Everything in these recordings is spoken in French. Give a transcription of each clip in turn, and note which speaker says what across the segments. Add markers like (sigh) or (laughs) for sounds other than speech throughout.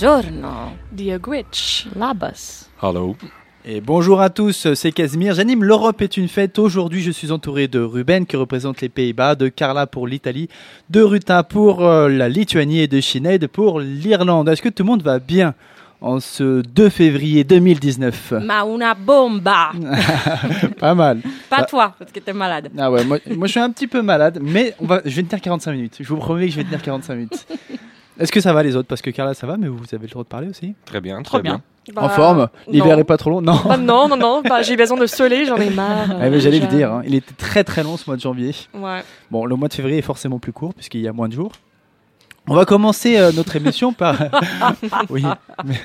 Speaker 1: Buongiorno. Labas.
Speaker 2: Hallo.
Speaker 3: Et bonjour à tous, c'est Casimir. J'anime L'Europe est une fête. Aujourd'hui, je suis entouré de Ruben qui représente les Pays-Bas, de Carla pour l'Italie, de Ruta pour euh, la Lituanie et de Sinead pour l'Irlande. Est-ce que tout le monde va bien en ce 2 février 2019 (laughs)
Speaker 1: Ma una bomba. (laughs)
Speaker 3: Pas mal.
Speaker 1: Pas
Speaker 3: Bah-
Speaker 1: toi, parce que t'es malade.
Speaker 3: Ah ouais, moi, moi, je suis un petit peu malade, mais on va, je vais tenir 45 minutes. Je vous promets que je vais tenir 45 minutes. (laughs) Est-ce que ça va les autres? Parce que Carla, ça va, mais vous avez le droit de parler aussi
Speaker 2: Très bien,
Speaker 1: Trop
Speaker 2: très
Speaker 1: bien.
Speaker 2: bien.
Speaker 3: En forme? L'hiver
Speaker 4: non.
Speaker 3: est pas trop long? Non
Speaker 4: Bah non, non, non. Bah, j'ai besoin de soleil, j'en ai (laughs) marre.
Speaker 3: Ah, mais J'allais le
Speaker 4: Déjà.
Speaker 3: dire, hein. il était très très long ce mois de janvier.
Speaker 4: Ouais.
Speaker 3: Bon, le mois de février est forcément plus court puisqu'il y a moins de jours. On va commencer euh, notre émission par. (laughs) (laughs) oui. mais-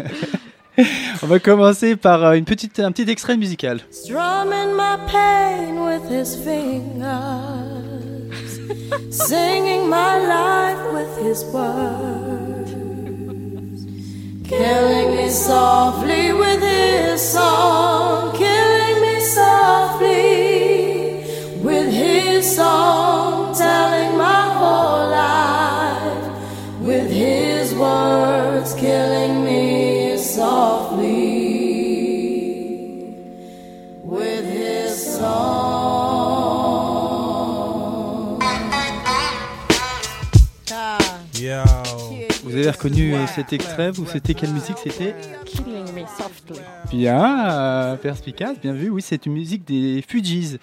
Speaker 3: On va commencer par euh, une petite, un petit extrait musical.
Speaker 5: Strumming my pain with his fingers, singing my life with his words, killing me softly with his song,
Speaker 3: reconnu euh, cet extrait Vous c'était quelle musique c'était
Speaker 4: Killing me softly.
Speaker 3: Bien, euh, perspicace, bien vu. Oui, c'est une musique des Fugees.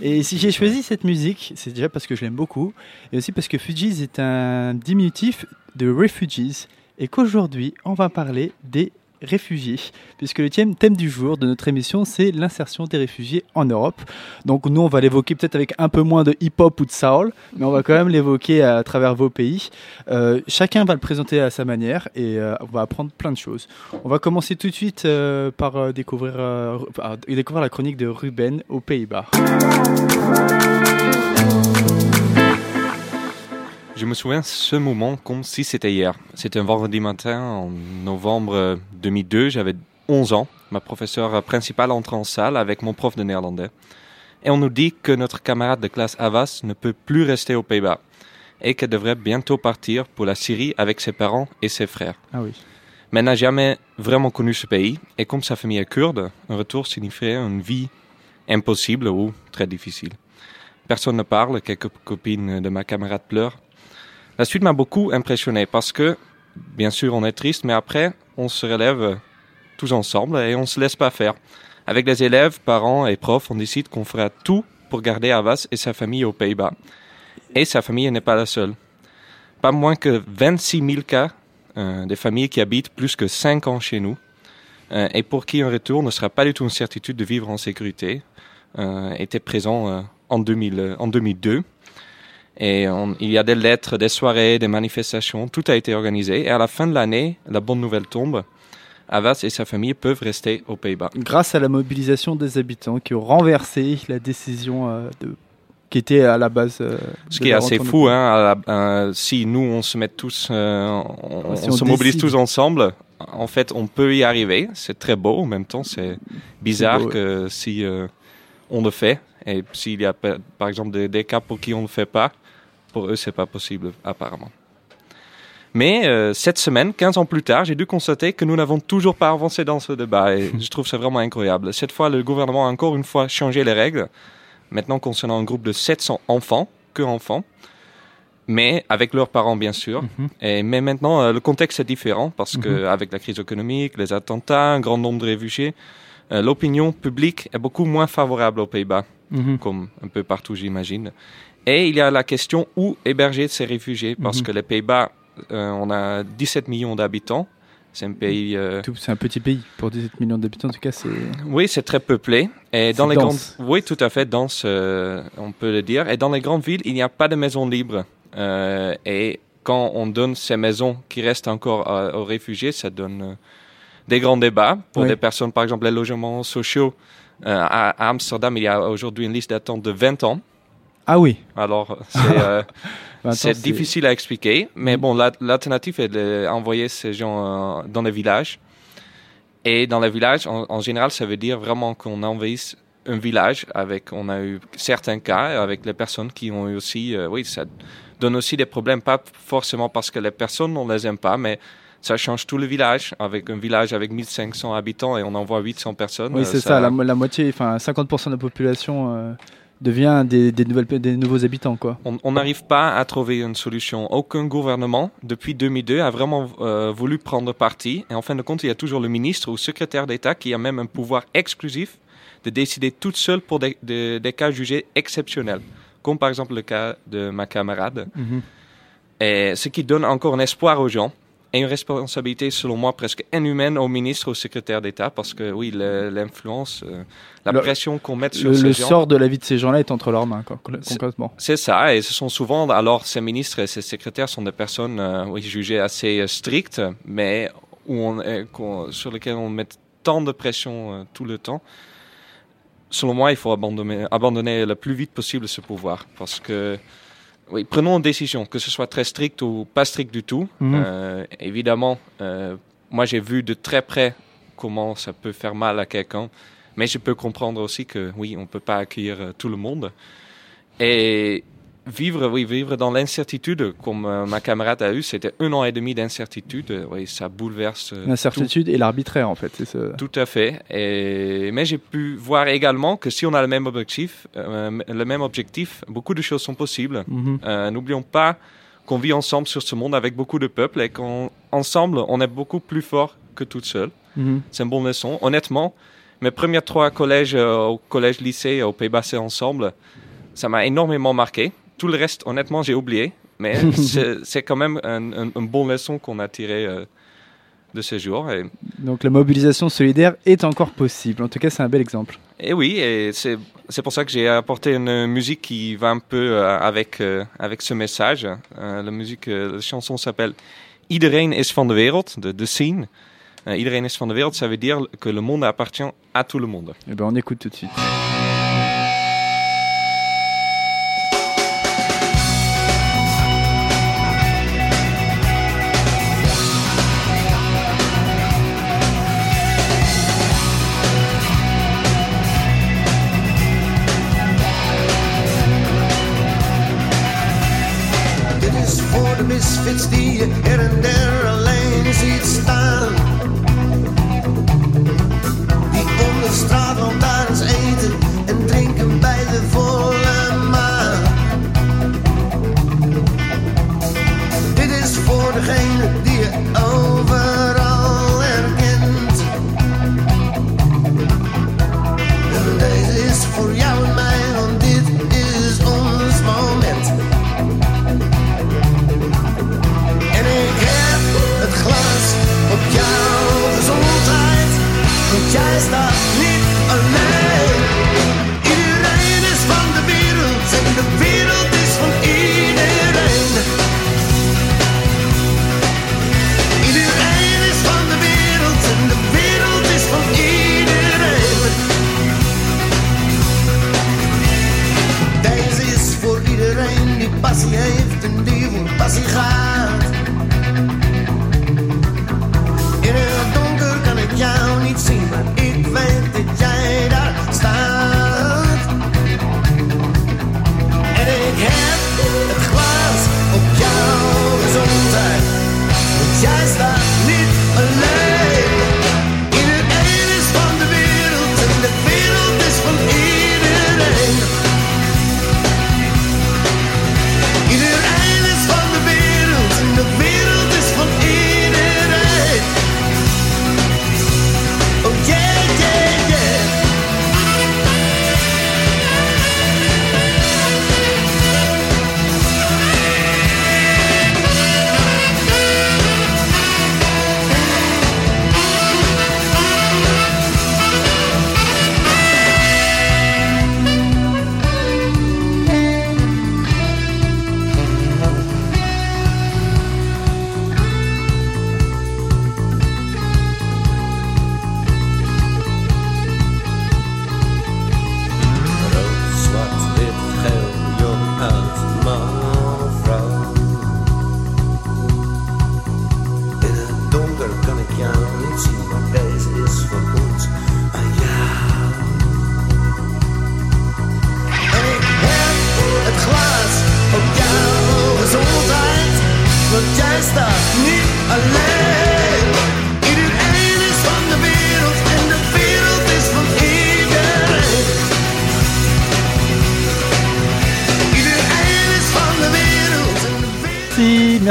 Speaker 3: Et si j'ai choisi cette musique, c'est déjà parce que je l'aime beaucoup, et aussi parce que Fugees est un diminutif de Refugees, et qu'aujourd'hui, on va parler des réfugiés, puisque le thème, du jour de notre émission, c'est l'insertion des réfugiés en Europe. Donc nous, on va l'évoquer peut-être avec un peu moins de hip-hop ou de soul, mais on va quand même l'évoquer à travers vos pays. Euh, chacun va le présenter à sa manière, et euh, on va apprendre plein de choses. On va commencer tout de suite euh, par découvrir, découvrir la chronique de Ruben aux Pays-Bas.
Speaker 2: Je me souviens ce moment comme si c'était hier. C'était un vendredi matin en novembre euh, 2002. J'avais 11 ans. Ma professeure principale entre en salle avec mon prof de néerlandais. Et on nous dit que notre camarade de classe Avas ne peut plus rester aux Pays-Bas et qu'elle devrait bientôt partir pour la Syrie avec ses parents et ses frères.
Speaker 3: Ah oui.
Speaker 2: mais elle n'a jamais vraiment connu ce pays. Et comme sa famille est kurde, un retour signifierait une vie impossible ou très difficile. Personne ne parle, quelques copines de ma camarade pleurent. La suite m'a beaucoup impressionné parce que, bien sûr, on est triste, mais après, on se relève tous ensemble et on se laisse pas faire. Avec les élèves, parents et profs, on décide qu'on fera tout pour garder Avas et sa famille aux Pays-Bas. Et sa famille n'est pas la seule. Pas moins que 26 000 cas euh, des familles qui habitent plus que 5 ans chez nous euh, et pour qui un retour ne sera pas du tout une certitude de vivre en sécurité euh, était présent euh, en, 2000, euh, en 2002. Et on- il y a des lettres, des soirées, des manifestations, tout a été organisé. Et à la fin de l'année, la bonne nouvelle tombe. Avas et sa famille peuvent rester aux Pays-Bas.
Speaker 3: Grâce à la mobilisation des habitants qui ont renversé la décision euh, de, qui était à la base. euh,
Speaker 2: Ce qui est assez fou, hein, la- euh, si nous on se met tous, euh, on,
Speaker 3: Si
Speaker 2: on
Speaker 3: on
Speaker 2: se mobilise tous ensemble, en fait on peut y arriver. C'est très beau, en même temps c'est bizarre
Speaker 3: beau, ouais.
Speaker 2: que si on le fait et s'il y a pa- par exemple des, des cas pour qui on ne le fait pas, pour eux c'est pas possible apparemment. Mais euh, cette semaine, 15 ans plus tard, j'ai dû constater que nous n'avons toujours pas avancé dans ce débat et (laughs) je trouve ça vraiment incroyable. Cette fois, le gouvernement a encore une fois changé les règles. Maintenant, concernant un groupe de 700 enfants, que enfants, mais avec leurs parents bien sûr.
Speaker 3: Mhm.
Speaker 2: Et, mais maintenant, euh, le contexte est différent parce que avec la crise économique, les attentats, un grand nombre de réfugiés, euh, l'opinion publique est beaucoup moins favorable aux Pays-Bas,
Speaker 3: Mhm.
Speaker 2: comme un peu partout j'imagine. Et il y a la question où héberger ces réfugiés parce
Speaker 3: Mhm.
Speaker 2: que les Pays-Bas, euh, on a 17 millions d'habitants. C'est un pays. euh,
Speaker 3: C'est un petit pays. Pour 17 millions d'habitants, en tout cas, c'est.
Speaker 2: Oui, c'est très peuplé. Et dans les
Speaker 3: dense.
Speaker 2: grandes, oui, tout à fait dense, euh, on peut le dire. Et dans les grandes villes, il n'y a pas de maisons libres. Et quand on donne ces maisons qui restent encore aux réfugiés, ça donne des grands débats pour
Speaker 3: Oui.
Speaker 2: des personnes, par exemple, les logements sociaux. À Amsterdam, il y a aujourd'hui une liste d'attente de 20 ans.
Speaker 3: Ah oui.
Speaker 2: Alors, c'est euh, (laughs)
Speaker 3: Bah,
Speaker 2: c'est difficile à expliquer, mais
Speaker 3: Mhm.
Speaker 2: bon, la- l'alternative est d'envoyer ces gens euh, dans les villages. Et dans les villages, en, en général, ça veut dire vraiment qu'on envahisse un village avec, on a eu certains cas avec les personnes qui ont eu aussi, euh, oui, ça donne aussi des problèmes, pas forcément parce que les personnes, on les aime pas, mais ça change tout le village, avec un village avec 1500 habitants et on envoie 800 personnes.
Speaker 3: Oui, c'est ça. La, la moitié, enfin 50% de la population devient des, des, nouvelles, des nouveaux habitants, quoi.
Speaker 2: On n'arrive pas à trouver une solution. Aucun gouvernement, depuis 2002, a vraiment euh, voulu prendre parti. Et en fin de compte, il y a toujours le ministre ou secrétaire d'État qui a même un pouvoir exclusif de décider toute seule pour des, des- des cas jugés exceptionnels. Comme par exemple le cas de ma camarade. Et ce qui donne encore un espoir aux gens. Et une responsabilité, selon moi, presque inhumaine au ministre, au secrétaire d'État, parce que oui, l'influence, euh, la
Speaker 3: Le-
Speaker 2: pression qu'on met sur
Speaker 3: Le,
Speaker 2: ces
Speaker 3: le
Speaker 2: gens.
Speaker 3: sort de la vie de ces gens-là est entre leurs mains, quoi, concrètement.
Speaker 2: C'est ça, et ce sont souvent, alors ces ministres et ces secrétaires sont des personnes euh, oui, jugées assez euh, strictes, mais où on, qu'on- sur lesquelles on met tant de pression tout le temps. Selon moi, il faut abandonner, abandonner le plus vite possible ce pouvoir, parce que, oui, prenons une décision, que ce soit très strict ou pas strict du tout.
Speaker 3: Mhm.
Speaker 2: Euh, évidemment, euh, moi j'ai vu de très près comment ça peut faire mal à quelqu'un. Mais je peux comprendre aussi que oui, on peut pas accueillir euh, tout le monde. Et vivre, oui, vivre dans l'incertitude, comme euh, ma camarade a eu, c'était un an et demi d'incertitude. euh, Oui, ça bouleverse. euh,
Speaker 3: L'incertitude et l'arbitraire, en fait. C'est ça.
Speaker 2: tout, tout à fait. Et, mais j'ai pu voir également que si on a le même objectif, euh, le même objectif, beaucoup de choses sont possibles.
Speaker 3: Mhm.
Speaker 2: N'oublions pas qu'on vit ensemble sur ce monde avec beaucoup de peuples et qu'ensemble, on est beaucoup plus fort que toute seule.
Speaker 3: Mhm.
Speaker 2: C'est une bonne leçon. Honnêtement, mes premiers trois collèges, au collège lycée aux Pays-Bas, c'est ensemble, ça m'a énormément marqué. Tout le reste, honnêtement, j'ai oublié. Mais (laughs) c'est quand même un- un- une bonne leçon qu'on a tirée euh, de ces jours. Et,
Speaker 3: Donc la mobilisation solidaire est encore possible. En tout cas, c'est un bel exemple.
Speaker 2: et oui, et c'est pour ça que j'ai apporté une musique qui va un peu euh, avec, euh, avec ce message. La musique, la chanson s'appelle Iedereen is van de wereld, de, de scene. Iedereen is van de wereld, ça veut dire que le monde appartient à tout le monde.
Speaker 3: Eh ben, on écoute tout de suite.
Speaker 6: Misfits die je her en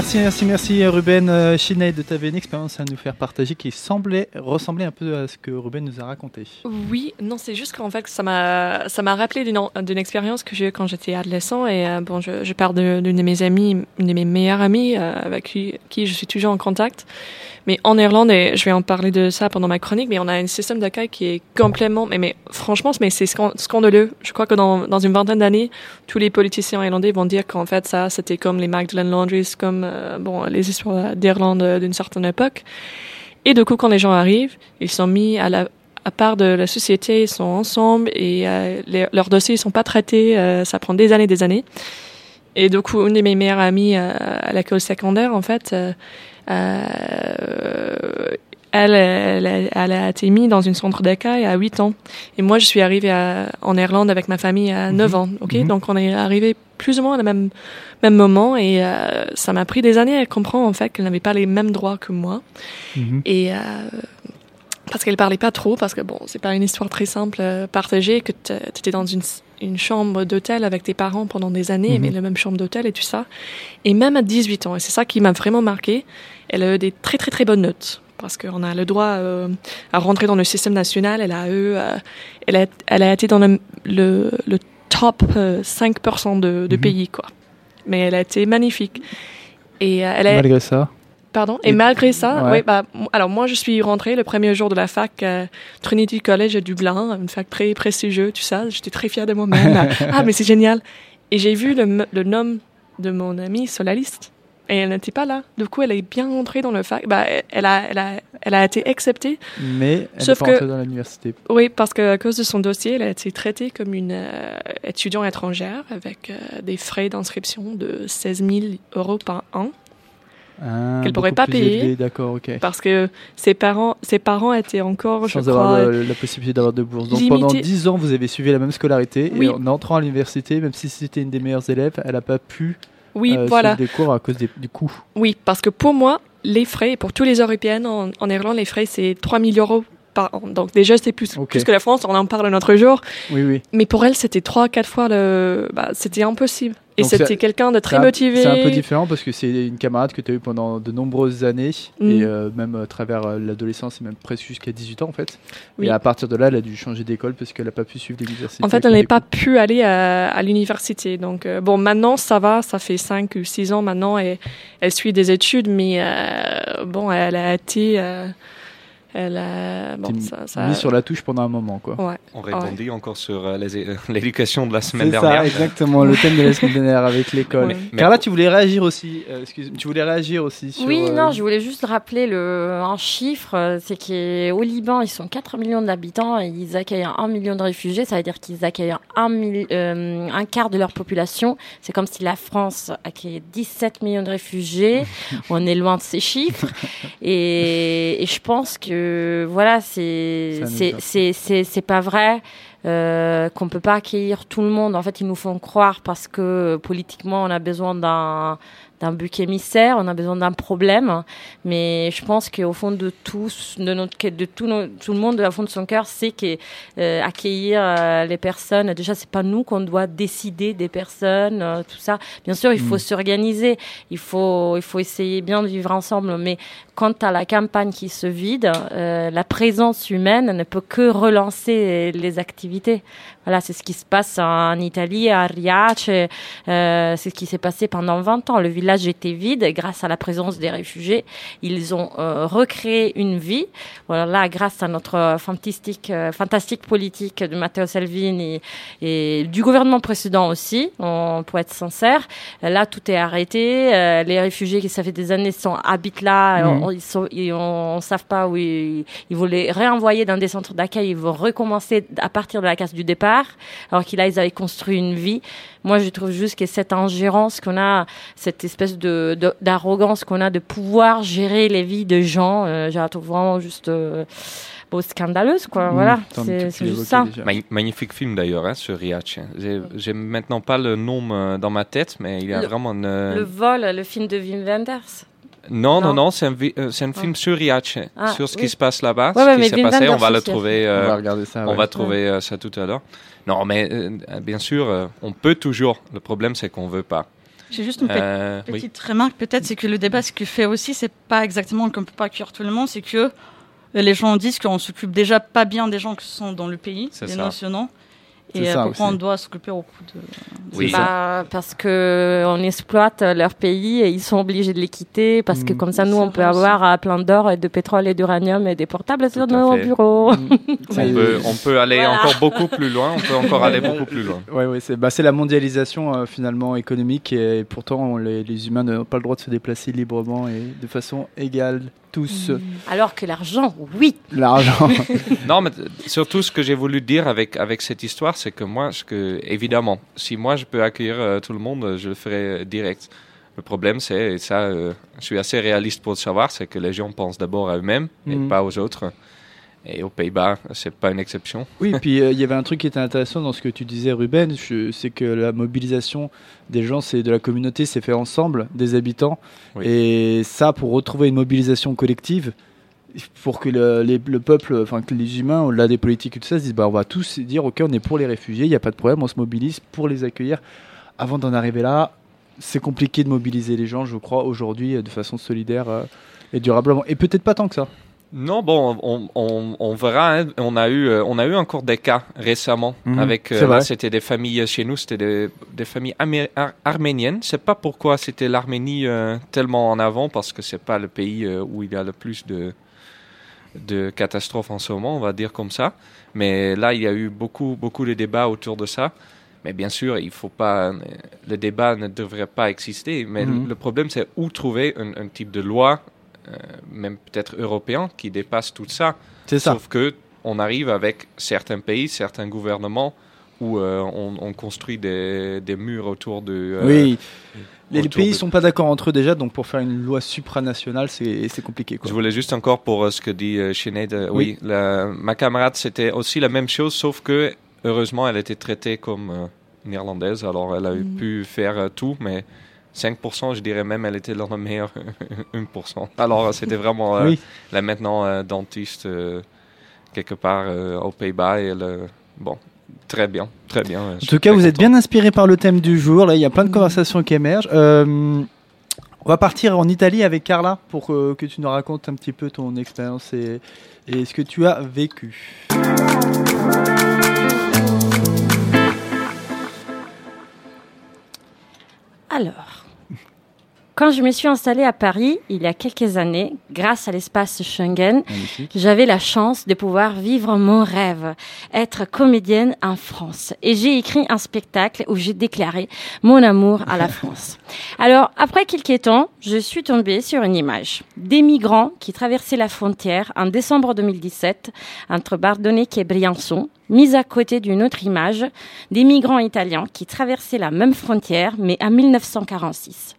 Speaker 3: Merci, merci, merci, Ruben euh, Sinead, tu avais une expérience à nous faire partager qui semblait ressembler un peu à ce que Ruben nous a raconté.
Speaker 4: Oui, non, c'est juste qu'en fait, ça m'a, rappelé d'une, expérience que j'ai eue quand j'étais adolescent. Et euh, bon, je, parle de- d'une de mes amies, une de mes meilleures amies, euh, avec qui, je suis toujours en contact. Mais en Irlande, et je vais en parler de ça pendant ma chronique, mais on a un système d'accueil qui est complètement, mais, mais franchement, c'est scan- scandaleux. Je crois que dans, dans une vingtaine d'années, tous les politiciens irlandais vont dire qu'en fait, ça, c'était comme les Magdalen Laundries, comme, euh, bon, les histoires d'Irlande euh, d'une certaine époque. Et du coup, quand les gens arrivent, ils sont mis à la, à part de la société, ils sont ensemble et euh, leurs dossiers ils sont pas traités. euh, ça prend des années, des années. Et du coup, une de mes meilleures amies euh, à l'école secondaire, en fait, elle, elle, a- elle a été mise dans une centre d'accueil à 8 ans. Et moi, je suis arrivée à- en Irlande avec ma famille à 9 ans. Ok,
Speaker 3: Mhm.
Speaker 4: donc on est arrivé plus ou moins au même même moment et euh, ça m'a pris des années à comprendre en fait qu'elle n'avait pas les mêmes droits que moi.
Speaker 3: Mhm.
Speaker 4: Et euh, parce qu'elle parlait pas trop, parce que bon, c'est pas une histoire très simple euh, partagée, que tu étais dans une, une chambre d'hôtel avec tes parents pendant des années,
Speaker 3: Mhm.
Speaker 4: mais la même chambre d'hôtel et tout ça. Et même à 18 ans, et c'est ça qui m'a vraiment marqué, elle a eu des très très très bonnes notes. Parce qu'on a le droit euh, à rentrer dans le système national. Elle a eu, euh, elle a, elle a été dans le, le, le top euh, 5% de, de
Speaker 3: Mhm.
Speaker 4: pays, quoi. Mais elle a été magnifique. Et euh, elle a,
Speaker 3: Malgré ça.
Speaker 4: Pardon? Et,
Speaker 3: Et-
Speaker 4: malgré ça,
Speaker 3: Ouais.
Speaker 4: oui, bah, alors moi, je suis rentrée le premier jour de la fac à Trinity College à Dublin, une fac très prestigieuse, tout ça. J'étais très fière de moi-même. (laughs) ah, mais c'est génial. Et j'ai vu le, nom de mon amie sur la liste. Et elle n'était pas là. Du coup, elle est bien rentrée dans le fac. Bah, elle a, elle a, elle a été acceptée.
Speaker 3: Mais elle n'est pas entrée dans l'université.
Speaker 4: Oui, parce qu'à cause de son dossier, elle a été traitée comme une euh, étudiante étrangère avec euh, des frais d'inscription de 16 000 euros par an.
Speaker 3: Ah,
Speaker 4: Qu'elle pourrait pas payer.
Speaker 3: D'accord, ok.
Speaker 4: Parce que ses parents, ses parents étaient encore, je
Speaker 3: Sans avoir
Speaker 4: crois,
Speaker 3: le- la possibilité d'avoir de bourse. Donc
Speaker 4: limité-
Speaker 3: pendant 10 ans, vous avez suivi la même scolarité.
Speaker 4: Oui.
Speaker 3: Et en entrant à l'université, même si c'était une des meilleures élèves, elle n'a pas pu
Speaker 4: oui,
Speaker 3: euh,
Speaker 4: voilà.
Speaker 3: des cours à cause des- du coût.
Speaker 4: Oui, parce que pour moi, les frais, pour tous les Européennes en, en Irlande, les frais, c'est 3 000 euros par an. Donc déjà, c'est plus,
Speaker 3: Ok.
Speaker 4: plus que la France, on en parle un autre jour.
Speaker 3: Oui, oui.
Speaker 4: Mais pour elle, c'était 3 4 fois le... Bah, c'était impossible. Et c'était quelqu'un de très motivé.
Speaker 3: C'est un peu différent parce que c'est une camarade que tu as eue pendant de nombreuses années
Speaker 4: Mm.
Speaker 3: et euh, même à travers euh, l'adolescence et même presque jusqu'à 18 ans en fait.
Speaker 4: Oui.
Speaker 3: Et à partir de là, elle a dû changer d'école parce qu'elle n'a pas pu suivre l'université.
Speaker 4: En fait, elle n'est pas pu aller à, à l'université. Donc, euh, bon, maintenant, ça va, ça fait 5 ou 6 ans maintenant, et elle suit des études, mais bon, elle a été... euh, elle a... Bon,
Speaker 3: T'es
Speaker 4: ça, ça-
Speaker 3: Mis sur la touche pendant un moment quoi.
Speaker 4: Ouais.
Speaker 2: On répondit encore sur euh, (laughs) l'éducation de la semaine
Speaker 3: C'est
Speaker 2: dernière.
Speaker 3: ça, exactement, le thème de la semaine dernière avec (laughs) l'école.
Speaker 4: Ouais.
Speaker 3: Carla, tu voulais réagir aussi. euh, excuse, tu voulais réagir aussi sur.
Speaker 1: Oui,
Speaker 3: euh,
Speaker 1: non, je voulais juste rappeler le, un chiffre, euh, c'est qu'au Liban, ils sont 4 millions d'habitants et ils accueillent un million de réfugiés, ça veut dire qu'ils accueillent un, euh, quart de leur population. C'est comme si la France accueillait 17 millions de réfugiés, (laughs) on est loin de ces chiffres. Et, et je pense que, voilà, c'est c'est- pas vrai. Euh, qu'on peut pas accueillir tout le monde. En fait, ils nous font croire parce que politiquement, on a besoin d'un d'un bouc émissaire, on a besoin d'un problème. Mais je pense qu'au fond de tous, de notre, de tout, nos- tout le monde, au fond de son cœur, c'est que euh, euh, les personnes. Déjà, c'est pas nous qu'on doit décider des personnes, euh, tout ça. Bien sûr, il faut s'organiser, il faut, il faut essayer bien de vivre ensemble. Mais quant à la campagne qui se vide, la présence humaine ne peut que relancer les activités. Voilà, c'est ce qui se passe en Italie, à Riace. Euh, c'est ce qui s'est passé pendant 20 ans. Le village était vide et grâce à la présence des réfugiés. Ils ont euh, recréé une vie. Voilà, là, grâce à notre fantastique, euh, fantastique politique de Matteo Salvini et du gouvernement précédent aussi, on peut être sincère. Là, tout est arrêté. Euh, les réfugiés qui ça fait des années sont habitent là.
Speaker 3: Mhm.
Speaker 1: On, ils sont, ils, on, on savent pas où ils, ils vont les réenvoyer dans des centres d'accueil. Ils vont recommencer à partir de la case du départ, alors qu'ils là ils avaient construit une vie. Moi, je trouve juste que cette ingérence qu'on a, cette espèce de d'arrogance qu'on a de pouvoir gérer les vies de gens, euh, je la trouve vraiment juste euh, bon, scandaleuse, quoi.
Speaker 3: Mm,
Speaker 1: voilà, c'est juste ça.
Speaker 3: déjà.
Speaker 2: Magnifique film d'ailleurs, hein, ce Riace. J'ai j'ai maintenant pas le nom euh, dans ma tête, mais il y a
Speaker 1: Le-
Speaker 2: vraiment une,
Speaker 1: Le vol, le film de Wim Wenders.
Speaker 2: Non, non,
Speaker 1: Non?
Speaker 2: non, c'est un, euh, c'est un
Speaker 1: Ah.
Speaker 2: film sur Riace,
Speaker 1: Ah,
Speaker 2: sur ce
Speaker 1: oui.
Speaker 2: qui se passe là-bas,
Speaker 1: Ouais,
Speaker 2: ce qui s'est
Speaker 1: Wim
Speaker 2: passé. On va le trouver.
Speaker 3: On
Speaker 2: euh,
Speaker 3: va regarder ça.
Speaker 2: On
Speaker 3: ouais.
Speaker 2: va trouver euh, ça tout à l'heure. Non, mais euh, bien sûr, euh, on peut toujours. Le problème, c'est qu'on veut pas.
Speaker 7: J'ai juste une pe-
Speaker 2: oui.
Speaker 7: petite remarque, peut-être, c'est que le débat, ce qu'il fait aussi, c'est pas exactement qu'on peut pas accueillir tout le monde, c'est que les gens disent qu'on s'occupe déjà pas bien des gens qui sont dans le pays,
Speaker 2: C'est
Speaker 7: des
Speaker 2: ça.
Speaker 7: nationaux, et euh,
Speaker 3: ça
Speaker 7: pourquoi
Speaker 3: aussi.
Speaker 7: on doit s'occuper au coup de.
Speaker 2: Oui.
Speaker 1: Bah, parce que on exploite leur pays et ils sont obligés de les quitter parce que
Speaker 3: Mm.
Speaker 1: comme ça nous on peut
Speaker 7: aussi.
Speaker 1: avoir euh, plein d'or et de pétrole et d'uranium et des portables sur
Speaker 2: Tout
Speaker 1: nos
Speaker 2: fait.
Speaker 1: bureaux. (laughs)
Speaker 2: On peut, on peut aller
Speaker 1: Voilà.
Speaker 2: encore beaucoup plus loin. On peut encore aller beaucoup plus loin.
Speaker 3: Ouais, ouais, c'est bah, c'est la mondialisation euh, finalement économique et, pourtant on- les, les humains n'ont pas le droit de se déplacer librement et de façon égale tous.
Speaker 1: Alors que l'argent, oui.
Speaker 3: L'argent. (laughs)
Speaker 2: Non, mais surtout ce que j'ai voulu dire avec, avec cette histoire, c'est que moi, ce que, évidemment, si moi je peux accueillir euh, tout le monde, euh, je le ferai euh, direct. Le problème, c'est, et ça, euh, je suis assez réaliste pour le savoir, c'est que les gens pensent d'abord à eux-mêmes et
Speaker 3: Mhm.
Speaker 2: pas aux autres. Et aux Pays-Bas, c'est pas une exception.
Speaker 3: Oui, puis euh, il y avait un truc qui était intéressant dans ce que tu disais, Ruben, c'est que la mobilisation des gens, c'est de la communauté, c'est fait ensemble, des habitants.
Speaker 2: Oui.
Speaker 3: Et ça, pour retrouver une mobilisation collective, pour que le, les- le peuple, enfin que les humains, au-delà des politiques et tout ça, se disent, bah, on va tous dire, ok, on est pour les réfugiés, il n'y a pas de problème, on se mobilise pour les accueillir. Avant d'en arriver là, c'est compliqué de mobiliser les gens, je crois, aujourd'hui, euh, de façon solidaire euh, et durablement. Et peut-être pas tant que ça.
Speaker 2: Non, bon, on, on, on verra. hein. On a eu, euh, on a eu encore des cas récemment
Speaker 3: Mhm,
Speaker 2: avec. euh, c'était des familles euh, chez nous, c'était des, des familles ar- arméniennes. C'est pas pourquoi c'était l'Arménie euh, tellement en avant parce que c'est pas le pays euh, où il y a le plus de de catastrophes en ce moment, on va dire comme ça. Mais là, il y a eu beaucoup, beaucoup de débats autour de ça. Mais bien sûr, il faut pas. Le débat ne devrait pas exister. Mais
Speaker 3: Mhm.
Speaker 2: le problème, c'est où trouver un, un type de loi, même peut-être européen, qui dépasse tout ça.
Speaker 3: C'est ça.
Speaker 2: Sauf que on arrive avec certains pays, certains gouvernements où euh, on, on construit des, des murs autour de. euh,
Speaker 3: oui. Les, pays
Speaker 2: de-
Speaker 3: sont pas d'accord entre eux déjà, donc pour faire une loi supranationale, c'est compliqué. Quoi.
Speaker 2: Je voulais juste encore pour euh, ce que dit euh, Sinead, euh,
Speaker 3: Oui.
Speaker 2: oui, la- ma camarade c'était aussi la même chose, sauf que heureusement elle était traitée comme euh, néerlandaise, alors elle a
Speaker 7: Mm.
Speaker 2: pu faire euh, tout, mais 5%, je dirais même, elle était dans le meilleur (laughs) 1%. Alors euh, c'était vraiment euh,
Speaker 3: Oui.
Speaker 2: là maintenant euh, dentiste euh, quelque part euh, aux Pays-Bas et euh, bon, très bien, très bien.
Speaker 3: En tout cas, vous êtes bien inspiré par le thème du jour. Là, il y a plein de conversations qui émergent. Euh, on va partir en Italie avec Carla pour que tu nous racontes un petit peu ton expérience et, et ce que tu as vécu.
Speaker 1: Alors, quand je me suis installée à Paris il y a quelques années, grâce à l'espace Schengen, j'avais la chance de pouvoir vivre mon rêve, être comédienne en France. Et j'ai écrit un spectacle où j'ai déclaré mon amour à la (laughs) France. Alors, après quelques temps, je suis tombée sur une image des migrants qui traversaient la frontière en décembre 2017 entre Bardonnecq et Briançon, mise à côté d'une autre image des migrants italiens qui traversaient la même frontière, mais en 1946.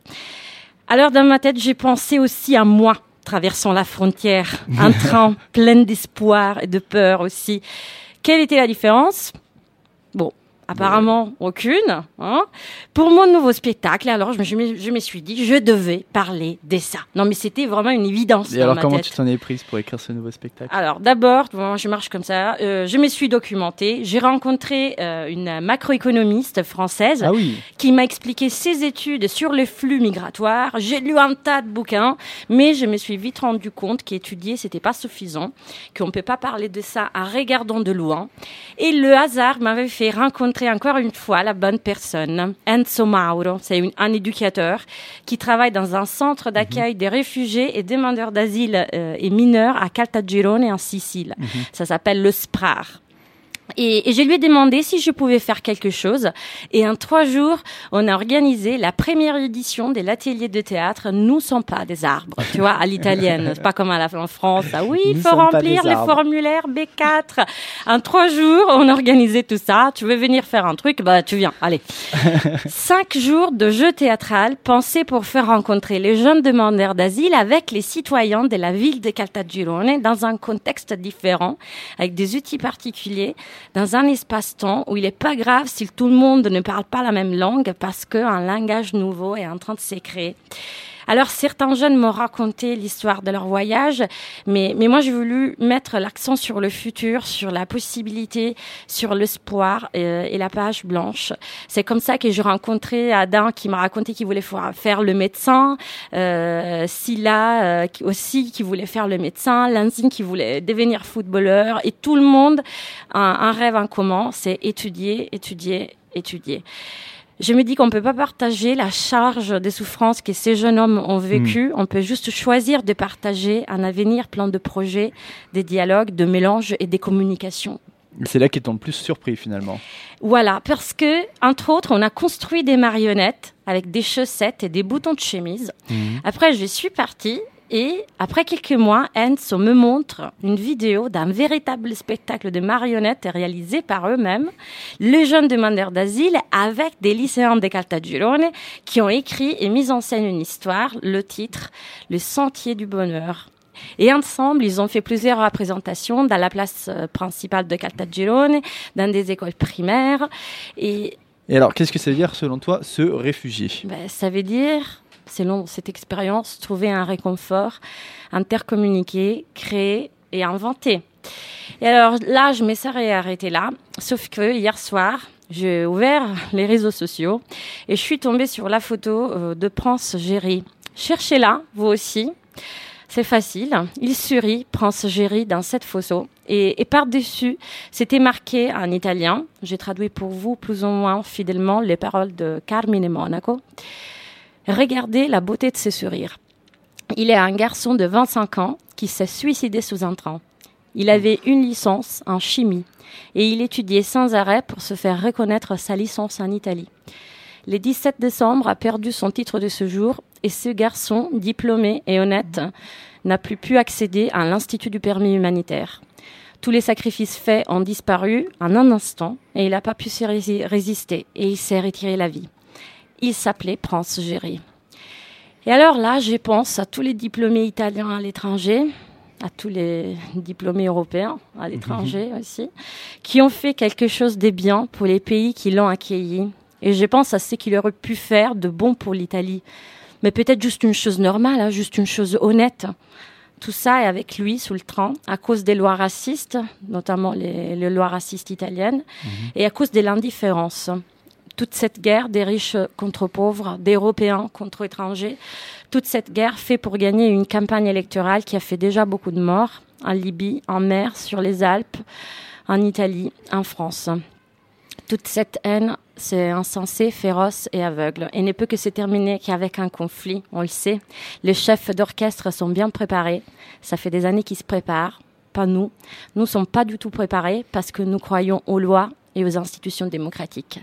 Speaker 1: Alors, dans ma tête, j'ai pensé aussi à moi traversant la frontière, un (laughs) train plein d'espoir et de peur aussi. Quelle était la différence? Apparemment aucune. Hein Pour mon nouveau spectacle, alors je me, je me- je me suis dit, je devais parler de ça. Non, mais c'était vraiment une évidence
Speaker 3: Et
Speaker 1: dans
Speaker 3: alors,
Speaker 1: ma
Speaker 3: comment
Speaker 1: tête.
Speaker 3: tu t'en es prise pour écrire ce nouveau spectacle?
Speaker 1: Alors d'abord, bon, je marche comme ça. euh, je me suis documentée. J'ai rencontré euh, une macroéconomiste française
Speaker 3: Ah oui,
Speaker 1: qui m'a expliqué ses études sur le flux migratoire. J'ai lu un tas de bouquins, mais je me suis vite rendu compte qu'étudier c'était pas suffisant, qu'on peut pas parler de ça en regardant de loin. Et le hasard m'avait fait rencontrer encore une fois la bonne personne, Enzo Mauro. C'est un éducateur qui travaille dans un centre d'accueil des réfugiés et demandeurs d'asile euh, et mineurs à Caltagirone en Sicile. Ça s'appelle le SPRAR. Et, et je lui ai demandé si je pouvais faire quelque chose. Et en trois jours, on a organisé la première édition de l'atelier de théâtre Nous sommes pas des arbres, tu vois, à l'italienne. Pas comme à la, en France. Ah oui, il faut remplir
Speaker 3: arbres.
Speaker 1: formulaires B4. En trois jours, on a organisé tout ça. Tu veux venir faire un truc? Bah, tu viens. Allez. (laughs) Cinq jours de jeu théâtral pensés pour faire rencontrer les jeunes demandeurs d'asile avec les citoyens de la ville de Caltagirone dans un contexte différent, avec des outils particuliers, dans un espace-temps où il n'est pas grave si tout le monde ne parle pas la même langue parce qu'un langage nouveau est en train de se créer. Alors certains jeunes m'ont raconté l'histoire de leur voyage, mais, mais moi j'ai voulu mettre l'accent sur le futur, sur la possibilité, sur l'espoir euh, et la page blanche. C'est comme ça que j'ai rencontré Adam qui m'a raconté qu'il voulait faire le médecin, euh, Silla euh, aussi qui voulait faire le médecin, Lansing qui voulait devenir footballeur et tout le monde a un rêve en commun, c'est étudier, étudier, étudier. Je me dis qu'on peut pas partager la charge des souffrances que ces jeunes hommes ont vécues. On peut juste choisir de partager un avenir plein de projets, des dialogues, de mélanges et des communications.
Speaker 3: C'est là qu'ils t'ont le plus surpris finalement.
Speaker 1: Voilà, parce que, entre autres, on a construit des marionnettes avec des chaussettes et des boutons de chemise. Après, je suis partie et après quelques mois, Enzo me montre une vidéo d'un véritable spectacle de marionnettes réalisé par eux-mêmes, les jeunes demandeurs d'asile, avec des lycéens de Caltagirone qui ont écrit et mis en scène une histoire, le titre, Le Sentier du Bonheur. Et ensemble, ils ont fait plusieurs représentations dans la place euh, principale de Caltagirone, dans des écoles primaires. Et
Speaker 3: Et alors, qu'est-ce que ça veut dire selon toi, se réfugier?
Speaker 1: Ben, ça veut dire, selon cette expérience, trouver un réconfort, intercommuniquer, créer et inventer. Et alors là, je me serais arrêtée là, sauf que hier soir, j'ai ouvert les réseaux sociaux et je suis tombée sur la photo euh, de Prince Géry. Cherchez-la, vous aussi. C'est facile. Il sourit, Prince Géry, dans cette photo. Et, et par-dessus, c'était marqué en italien. J'ai traduit pour vous plus ou moins fidèlement les paroles de Carmine Monaco. Regardez la beauté de ses sourires. Il est un garçon de 25 ans qui s'est suicidé sous un train. Il avait une licence en chimie et il étudiait sans arrêt pour se faire reconnaître sa licence en Italie. Le 17 décembre a perdu son titre de séjour et ce garçon, diplômé et honnête, n'a plus pu accéder à l'Institut du permis humanitaire. Tous les sacrifices faits ont disparu en un instant et il n'a pas pu se rési- résister et il s'est retiré la vie. Il s'appelait Prince Géry. Et alors là, je pense à tous les diplômés italiens à l'étranger, à tous les diplômés européens à l'étranger aussi, qui ont fait quelque chose de bien pour les pays qui l'ont accueilli. Et je pense à ce qu'il aurait pu faire de bon pour l'Italie. Mais peut-être juste une chose normale, hein, juste une chose honnête. Tout ça est avec lui sous le train à cause des lois racistes, notamment les, les lois racistes italiennes, et à cause de l'indifférence. Toute cette guerre des riches contre pauvres, d'Européens contre étrangers, toute cette guerre fait pour gagner une campagne électorale qui a fait déjà beaucoup de morts en Libye, en mer, sur les Alpes, en Italie, en France. Toute cette haine, c'est insensé, féroce et aveugle, et ne peut que se terminer qu'avec un conflit, on le sait. Les chefs d'orchestre sont bien préparés, ça fait des années qu'ils se préparent, pas nous. Nous ne sommes pas du tout préparés parce que nous croyons aux lois et aux institutions démocratiques,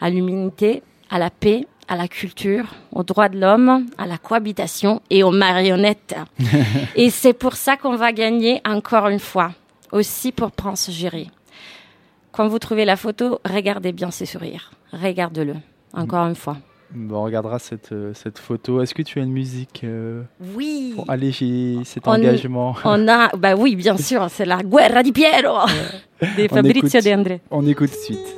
Speaker 1: à l'humanité, à la paix, à la culture, aux droits de l'homme, à la cohabitation et aux marionnettes. (laughs) et c'est pour ça qu'on va gagner encore une fois, aussi pour Prince Géry. Quand vous trouvez la photo, regardez bien ses sourires. Regarde-le, encore une fois.
Speaker 3: Bon, on regardera cette, euh, cette photo. Est-ce que tu as une musique euh,
Speaker 1: Oui.
Speaker 3: pour alléger cet
Speaker 1: On-
Speaker 3: engagement?
Speaker 1: On a, bah oui, bien sûr, c'est la guerra di Piero (laughs) de Fabrizio
Speaker 3: écoute.
Speaker 1: De André.
Speaker 3: On écoute tout de suite.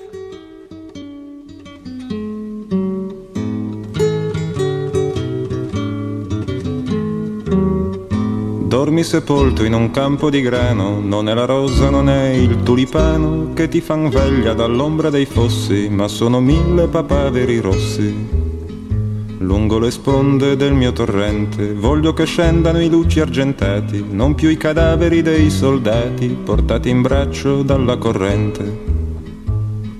Speaker 8: Dormi sepolto in un campo di grano, non è la rosa, non è il tulipano che ti fan veglia dall'ombra dei fossi, ma sono mille papaveri rossi. Lungo le sponde del mio torrente voglio che scendano i luci argentati, non più i cadaveri dei soldati portati in braccio dalla corrente.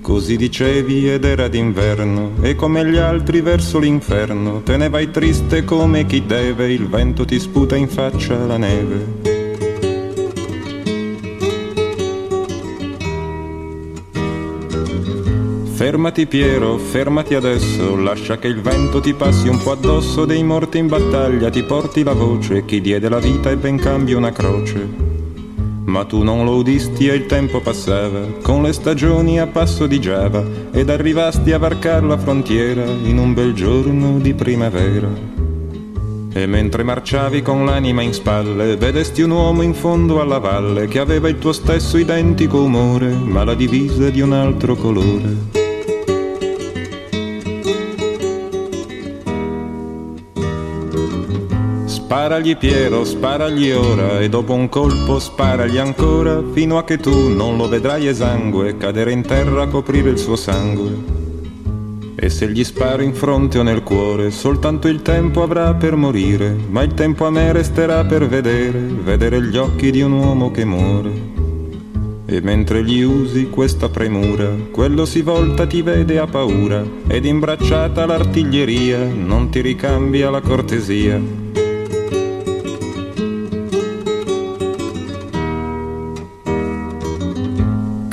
Speaker 8: Così dicevi ed era d'inverno e come gli altri verso l'inferno te ne vai triste come chi deve, il vento ti sputa in faccia la neve. Fermati Piero, fermati adesso, lascia che il vento ti passi un po' addosso dei morti in battaglia, ti porti la voce, chi diede la vita e ben cambia una croce. Ma tu non lo udisti e il tempo passava, con le stagioni a passo di Giava, ed arrivasti a varcar la frontiera in un bel giorno di primavera. E mentre marciavi con l'anima in spalle, vedesti un uomo in fondo alla valle che aveva il tuo stesso identico umore, ma la divisa di un altro colore. Sparagli Piero, sparagli ora e dopo un colpo sparagli ancora fino a che tu non lo vedrai esangue cadere in terra a coprire il suo sangue. E se gli sparo in fronte o nel cuore, soltanto il tempo avrà per morire, ma il tempo a me resterà per vedere, vedere gli occhi di un uomo che muore. E mentre gli usi questa premura, quello si volta ti vede a paura, ed imbracciata l'artiglieria non ti ricambia la cortesia.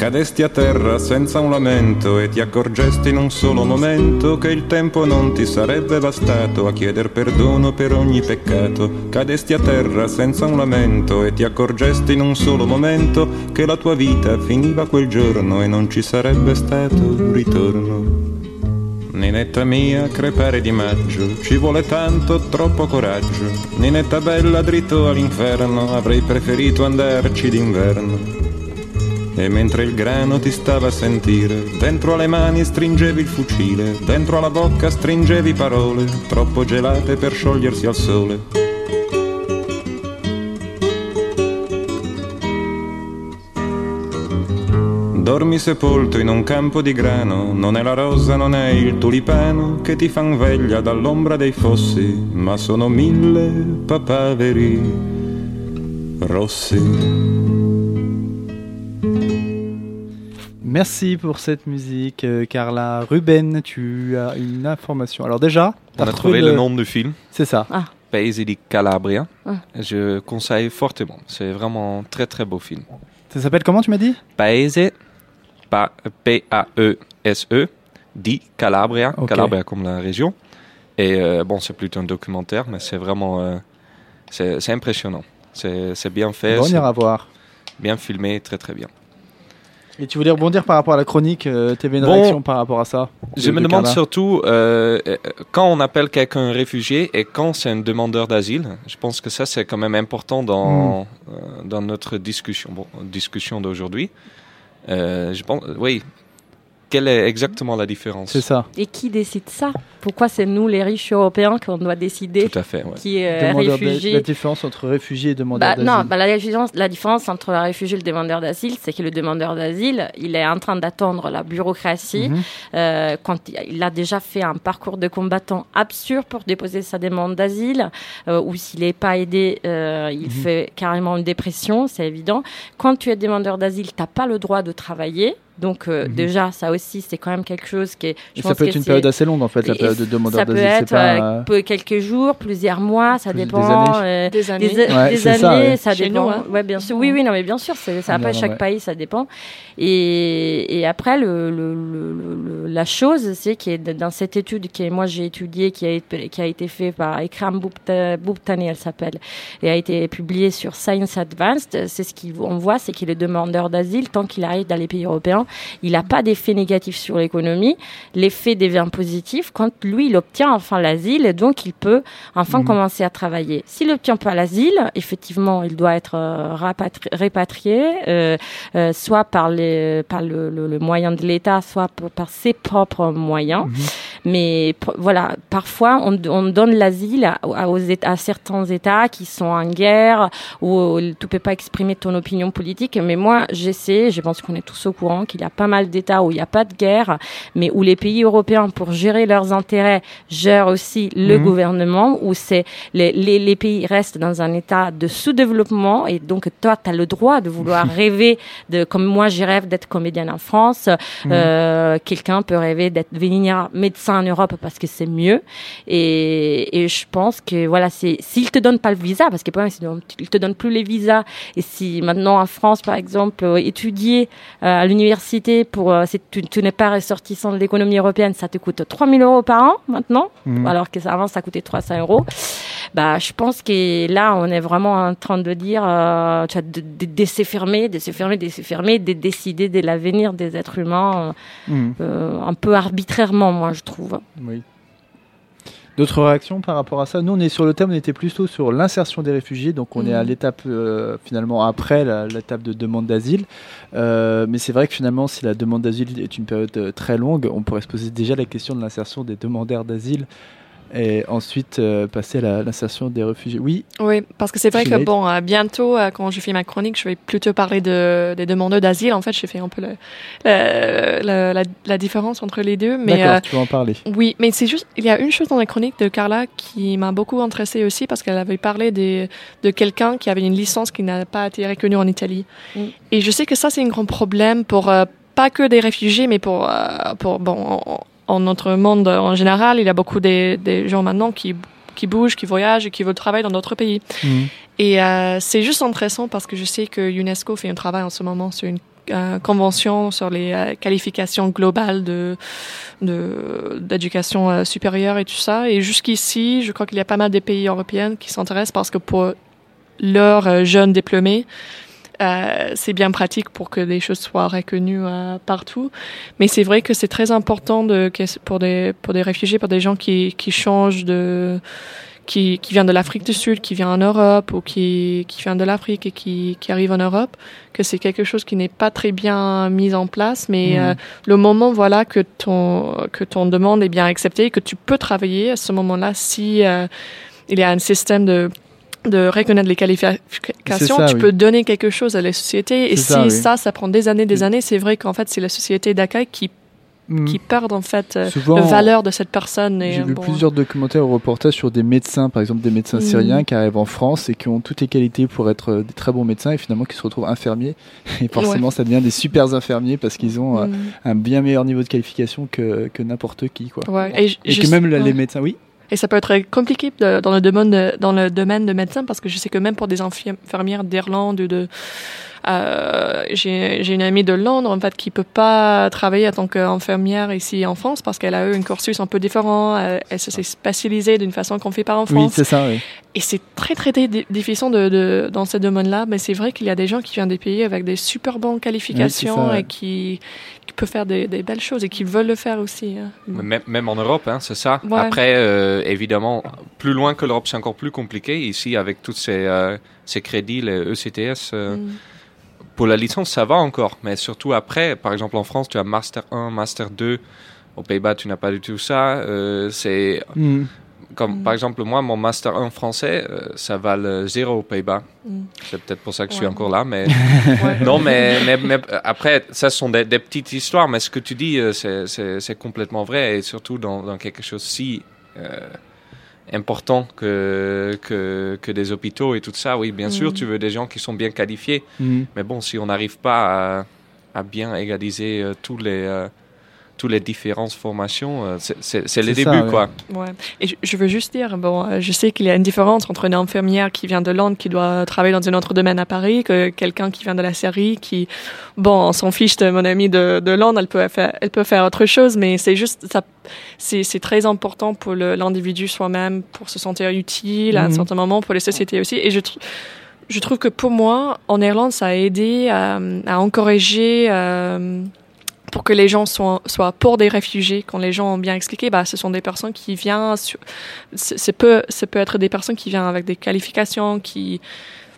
Speaker 8: Cadesti a terra senza un lamento e ti accorgesti in un solo momento che il tempo non ti sarebbe bastato a chieder perdono per ogni peccato. Cadesti a terra senza un lamento e ti accorgesti in un solo momento che la tua vita finiva quel giorno e non ci sarebbe stato ritorno. Ninetta mia, crepare di maggio, ci vuole tanto, troppo coraggio. Ninetta bella, dritto all'inferno, avrei preferito andarci d'inverno. E mentre il grano ti stava a sentire, dentro alle mani stringevi il fucile, dentro alla bocca stringevi parole, troppo gelate per sciogliersi al sole. Dormi sepolto in un campo di grano, non è la rosa, non è il tulipano che ti fan veglia dall'ombra dei fossi, ma sono mille papaveri rossi.
Speaker 3: Merci pour cette musique, euh, Carla. Ruben, tu as une information. Alors déjà,
Speaker 2: On a trouvé le nom du film,
Speaker 3: C'est ça.
Speaker 1: Ah.
Speaker 2: Paesi di Calabria.
Speaker 1: Ah.
Speaker 2: Je conseille fortement. C'est vraiment un très très beau film.
Speaker 3: Ça s'appelle comment tu m'as dit?
Speaker 2: Paese, pa- P-A-E-S-E, di Calabria. Calabria comme la région. Et euh, bon, c'est plutôt un documentaire, mais c'est vraiment. euh, c'est impressionnant. C'est bien fait,
Speaker 3: Bon, on ira voir.
Speaker 2: bien filmé, très très bien.
Speaker 3: Et tu voulais rebondir par rapport à la chronique euh, TV une
Speaker 2: Bon.
Speaker 3: réaction par rapport à ça
Speaker 2: Je
Speaker 3: de-
Speaker 2: me
Speaker 3: de
Speaker 2: demande
Speaker 3: Carla
Speaker 2: surtout, euh, euh, quand on appelle quelqu'un un réfugié et quand c'est un demandeur d'asile, je pense que ça c'est quand même important
Speaker 3: Hmm.
Speaker 2: dans, euh, dans notre discussion, bon, discussion d'aujourd'hui. Je pense, oui, quelle est exactement la différence
Speaker 3: C'est ça.
Speaker 1: Et qui décide ça? Pourquoi c'est nous, les riches européens, qu'on doit décider
Speaker 2: Tout à fait, ouais.
Speaker 1: qui est réfugié?
Speaker 3: La différence entre réfugié et demandeur
Speaker 1: Bah,
Speaker 3: d'asile.
Speaker 1: non, bah, la, différence, la différence entre un réfugié et le demandeur d'asile, c'est que le demandeur d'asile, il est en train d'attendre la bureaucratie.
Speaker 3: Mhm.
Speaker 1: euh, quand il- a déjà fait un parcours de combattant absurde pour déposer sa demande d'asile, euh, ou s'il n'est pas aidé, euh, il
Speaker 3: Mhm.
Speaker 1: fait carrément une dépression, c'est évident. Quand tu es demandeur d'asile, tu n'as pas le droit de travailler. Donc euh,
Speaker 3: Mhm.
Speaker 1: déjà, ça aussi, c'est quand même quelque chose qui est... je
Speaker 3: Et ça
Speaker 1: pense
Speaker 3: peut
Speaker 1: que
Speaker 3: être une période assez longue en fait, la période de demandeur
Speaker 1: ça peut
Speaker 3: d'asile.
Speaker 1: être
Speaker 3: pas,
Speaker 1: euh, peu- quelques jours, plusieurs mois, ça
Speaker 3: Plus- des
Speaker 1: dépend.
Speaker 3: années.
Speaker 1: euh,
Speaker 4: Des années.
Speaker 1: des,
Speaker 3: Ouais,
Speaker 1: des
Speaker 3: c'est
Speaker 1: années,
Speaker 3: ça,
Speaker 1: ça,
Speaker 3: ouais.
Speaker 1: Dépend.
Speaker 4: nous, hein.
Speaker 1: Ouais, bien sûr. Oui, oui, non, mais bien sûr, c'est c'est après
Speaker 3: Non,
Speaker 1: chaque
Speaker 3: ouais.
Speaker 1: pays, ça dépend. Et, et après, le, le- le- le- la chose, c'est que dans cette étude que moi j'ai étudiée, qui a, été- qui a été faite par Ikram Boubta- Boubtani, elle s'appelle, et a été publiée sur Science Advanced, c'est ce qu'on voit, c'est qu'il est demandeur d'asile, tant qu'il arrive dans les pays européens, il n'a pas d'effet négatif sur l'économie. L'effet devient positif quand lui, il obtient enfin l'asile, et donc il peut enfin
Speaker 3: Mhm.
Speaker 1: commencer à travailler. S'il n'obtient pas l'asile, effectivement, il doit être euh, rapatri- répatrié, euh, euh, soit par, les, par le, le- le moyen de l'État, soit par ses propres moyens.
Speaker 3: Mhm.
Speaker 1: Mais voilà, parfois on, on donne l'asile à, à- certains États qui sont en guerre où tu peux pas exprimer ton opinion politique. Mais moi, j'essaie, je pense qu'on est tous au courant qu'il y a pas mal d'États où il n'y a pas de guerre, mais où les pays européens, pour gérer leurs intérêts, gèrent aussi le
Speaker 3: Mhm.
Speaker 1: gouvernement, où c'est les, les, les pays restent dans un état de sous-développement et donc toi, tu as le droit de vouloir (laughs) rêver de, comme moi, je rêve d'être comédienne en France. Euh, Quelqu'un peut rêver d'être devenir médecin en Europe parce que c'est mieux. Et, et je pense que voilà, c'est s'ils te donnent pas le visa, parce que problème, c'est qu'ils te donnent plus les visas. Et si maintenant en France, par exemple, euh, étudier euh, à l'université pour euh, tu, tu n'es pas ressortissant de l'économie européenne, ça te coûte 3000 euros par an maintenant,
Speaker 3: Mhm.
Speaker 1: alors que ça, avant ça coûtait 300 euros. Bah, je pense que là, on est vraiment en train de dire, euh, tu vois, de, de, fermer, de se fermer, de se fermer, de décider de l'avenir des êtres humains, euh, un peu arbitrairement, moi, je trouve.
Speaker 3: Oui. D'autres réactions par rapport à ça? Nous, on est sur le thème, on était plutôt sur l'insertion des réfugiés, donc on est à
Speaker 1: Mhm.
Speaker 3: l'étape euh, finalement après la- l'étape de demande d'asile. Euh, mais c'est vrai que finalement, si la demande d'asile est une période euh, très longue, on pourrait se poser déjà la question de l'insertion des demandeurs d'asile. Et ensuite euh, passer à la- l'insertion des réfugiés. Oui,
Speaker 4: Oui, parce que c'est vrai que bon, euh, bientôt, euh, quand je fais ma chronique, je vais plutôt parler de, des demandeurs d'asile. En fait, j'ai fait un peu le, le- le- la, la différence entre les deux.
Speaker 3: D'accord,
Speaker 4: euh,
Speaker 3: tu vas en parler.
Speaker 4: oui, mais c'est juste, il y a une chose dans la chronique de Carla qui m'a beaucoup intéressée aussi parce qu'elle avait parlé des, de quelqu'un qui avait une licence qui n'a pas été reconnue en Italie.
Speaker 1: Mm.
Speaker 4: Et je sais que ça, c'est un grand problème pour euh, pas que des réfugiés, mais pour, euh, pour bon, en, notre monde en général, il y a beaucoup des, des gens maintenant qui, qui bougent, qui voyagent et qui veulent travailler dans d'autres pays.
Speaker 3: Mhm.
Speaker 4: Et euh, c'est juste intéressant parce que je sais que UNESCO fait un travail en ce moment sur une euh, convention sur les euh, qualifications globales de d'éducation supérieure et tout ça. Et jusqu'ici, je crois qu'il y a pas mal de pays européens qui s'intéressent parce que pour leurs jeunes diplômés, euh, c'est bien pratique pour que les choses soient reconnues euh, partout. Mais c'est vrai que c'est très important de, pour, des, pour des réfugiés, pour des gens qui, qui changent de qui, qui vient de l'Afrique du Sud, qui vient en Europe ou qui, qui vient de l'Afrique et qui, qui arrive en Europe, que c'est quelque chose qui n'est pas très bien mis en place. Mais
Speaker 3: Mhm.
Speaker 4: euh, le moment, voilà, que ton, que ton demande est bien acceptée, que tu peux travailler à ce moment-là si il y a un système de de reconnaître les qualifications,
Speaker 3: ça,
Speaker 4: tu
Speaker 3: oui.
Speaker 4: peux donner quelque chose à la société. Et si
Speaker 3: ça,
Speaker 4: ça,
Speaker 3: oui.
Speaker 4: ça, prend des années, des années, c'est vrai qu'en fait, c'est la société d'accueil qui,
Speaker 3: Mhm.
Speaker 4: qui perd en fait euh,
Speaker 3: Souvent,
Speaker 4: la valeur de cette personne.
Speaker 3: J'ai
Speaker 4: euh,
Speaker 3: vu
Speaker 4: bon,
Speaker 3: plusieurs documentaires ou reportages sur des médecins, par exemple des médecins
Speaker 4: Mhm.
Speaker 3: syriens qui arrivent en France et qui ont toutes les qualités pour être euh, des très bons médecins et finalement qui se retrouvent infirmiers. (laughs) Et forcément, ça devient des super infirmiers parce qu'ils ont euh,
Speaker 4: Mm.
Speaker 3: un bien meilleur niveau de qualification que, que n'importe qui. Quoi.
Speaker 4: Ouais, et,
Speaker 3: que même les médecins, oui.
Speaker 4: Et ça peut être compliqué de- dans, le domaine de, dans le domaine de médecin parce que je sais que même pour des infirm- infirmières d'Irlande ou de euh, j'ai une amie de Londres en fait qui peut pas travailler en tant qu'infirmière ici en France parce qu'elle a eu un cursus un peu différent. Elle, elle s'est spécialisée d'une façon qu'on fait pas en
Speaker 3: Oui,
Speaker 4: France.
Speaker 3: c'est ça, oui.
Speaker 4: Et c'est très très difficile de, de, dans ce domaine-là, mais c'est vrai qu'il y a des gens qui viennent des pays avec des super bonnes qualifications
Speaker 3: ça, ouais.
Speaker 4: et qui, qui peuvent faire des, des belles choses et qui veulent le faire aussi. hein.
Speaker 2: Même, même en Europe, hein, c'est ça.
Speaker 4: Ouais.
Speaker 2: Après, euh, évidemment, plus loin que l'Europe, c'est encore plus compliqué. Ici, avec tous ces, euh, ces crédits, les ECTS, euh,
Speaker 4: Mm.
Speaker 2: pour la licence, ça va encore. Mais surtout après, par exemple, en France, tu as Master 1, Master 2. Aux Pays-Bas, tu n'as pas du tout ça. Euh, c'est
Speaker 3: Mm.
Speaker 2: Comme,
Speaker 4: Mm.
Speaker 2: par exemple, moi, mon Master 1 français, euh, ça vale zéro aux Pays-Bas.
Speaker 4: Mm.
Speaker 2: C'est peut-être pour ça que je suis encore là, mais (laughs)
Speaker 4: Ouais.
Speaker 2: non, mais, mais, mais, après, ça ce sont des, des petites histoires, mais ce que tu dis, euh, c'est- complètement vrai, et surtout dans, dans quelque chose si euh, important que, que, que des hôpitaux et tout ça. Oui, bien sûr,
Speaker 4: Mm.
Speaker 2: tu veux des gens qui sont bien qualifiés,
Speaker 3: Mm.
Speaker 2: mais bon, si on n'arrive pas à, à bien égaliser euh, tous les, tous les différentes formations, euh, c'est- le
Speaker 3: ça,
Speaker 2: début,
Speaker 3: ouais.
Speaker 2: quoi.
Speaker 4: Ouais. Et je, je veux juste dire, bon, euh, je sais qu'il y a une différence entre une infirmière qui vient de Londres, qui doit travailler dans un autre domaine à Paris, que quelqu'un qui vient de la Syrie, qui, bon, on s'en fiche de mon amie de, de Londres, elle peut faire, elle peut faire autre chose, mais c'est juste, ça, c'est, très important pour l'individu soi-même, pour se sentir utile à un
Speaker 3: Mhm.
Speaker 4: certain moment, pour les sociétés aussi. Et je trouve, je trouve que pour moi, en Irlande, ça a aidé à, à encourager, euh, pour que les gens soient, soient pour des réfugiés. Quand les gens ont bien expliqué, bah, ce sont des personnes qui viennent, c'est peut, ça peut être des personnes qui viennent avec des qualifications, qui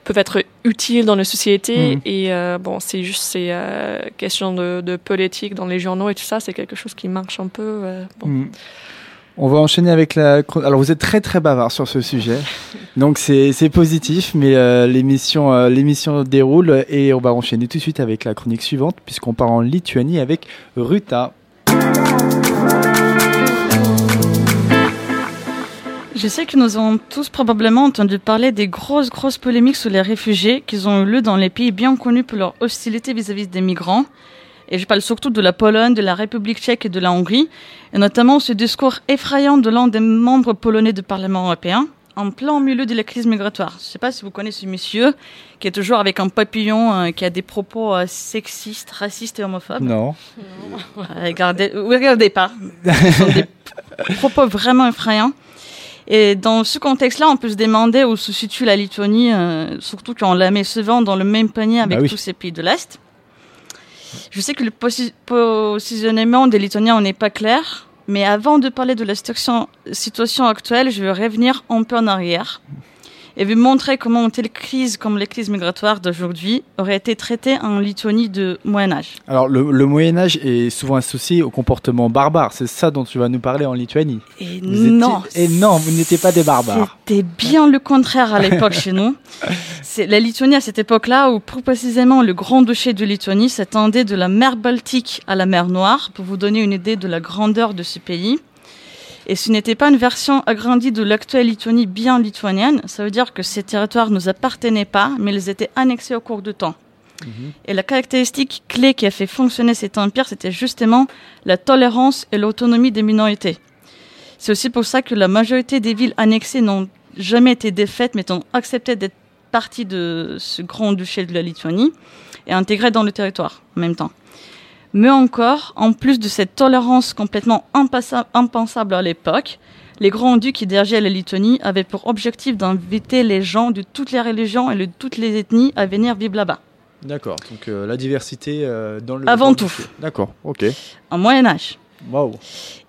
Speaker 4: peuvent être utiles dans la société.
Speaker 3: Mhm.
Speaker 4: Et euh, bon, c'est juste ces euh, questions de, de politique dans les journaux et tout ça, c'est quelque chose qui marche un peu. euh, bon.
Speaker 3: Mm. On va enchaîner avec la. Alors vous êtes très très bavard sur ce sujet, donc c'est c'est positif, mais euh, l'émission euh, l'émission déroule et on va enchaîner tout de suite avec la chronique suivante puisqu'on part en Lituanie avec Ruta.
Speaker 7: Je sais que nous avons tous probablement entendu parler des grosses, grosses polémiques sur les réfugiés qui ont eu lieu dans les pays bien connus pour leur hostilité vis-à-vis des migrants. Et je parle surtout de la Pologne, de la République tchèque et de la Hongrie, et notamment ce discours effrayant de l'un des membres polonais du Parlement européen, en plein milieu de la crise migratoire. Je ne sais pas si vous connaissez ce monsieur, qui est toujours avec un papillon, euh, qui a des propos euh, sexistes, racistes et homophobes.
Speaker 3: Non.
Speaker 7: Regardez, oui, regardez pas. Ce sont des (laughs) propos vraiment effrayants. Et dans ce contexte-là, on peut se demander où se situe la Lituanie, euh, surtout quand on la met souvent dans le même panier avec
Speaker 3: Bah oui.
Speaker 7: tous ces pays de l'Est. Je sais que le posi- positionnement des Lituaniens n'est pas clair, mais avant de parler de la situation, situation actuelle, je vais revenir un peu en arrière et veut montrer comment une telle crise comme les crises migratoires d'aujourd'hui aurait été traitée en Lituanie de Moyen Âge.
Speaker 3: Alors, le, le Moyen Âge est souvent associé au comportement barbare. C'est ça dont tu vas nous parler en Lituanie.
Speaker 7: Et
Speaker 3: Vous
Speaker 7: non,
Speaker 3: Et non, vous n'étiez pas des barbares.
Speaker 7: C'était bien le contraire à l'époque chez nous. (laughs) C'est la Lituanie à cette époque-là où plus précisément le Grand-Duché de Lituanie s'étendait de la mer Baltique à la mer Noire pour vous donner une idée de la grandeur de ce pays. Et ce n'était pas une version agrandie de l'actuelle Lituanie bien lituanienne. Ça veut dire que ces territoires ne nous appartenaient pas, mais ils étaient annexés au cours du temps. Et la caractéristique clé qui a fait fonctionner cet empire, c'était justement la tolérance et l'autonomie des minorités. C'est aussi pour ça que la majorité des villes annexées n'ont jamais été défaites, mais ont accepté d'être partie de ce grand duché de la Lituanie et intégrées dans le territoire en même temps. Mais encore, en plus de cette tolérance complètement impensable à l'époque, les grands ducs qui dirigeaient la Lituanie avaient pour objectif d'inviter les gens de toutes les religions et de toutes les ethnies à venir vivre là-bas.
Speaker 3: D'accord, donc euh, la diversité euh, dans le.
Speaker 7: Avant tout.
Speaker 3: D'accord, ok.
Speaker 7: En Moyen Âge.
Speaker 3: Waouh.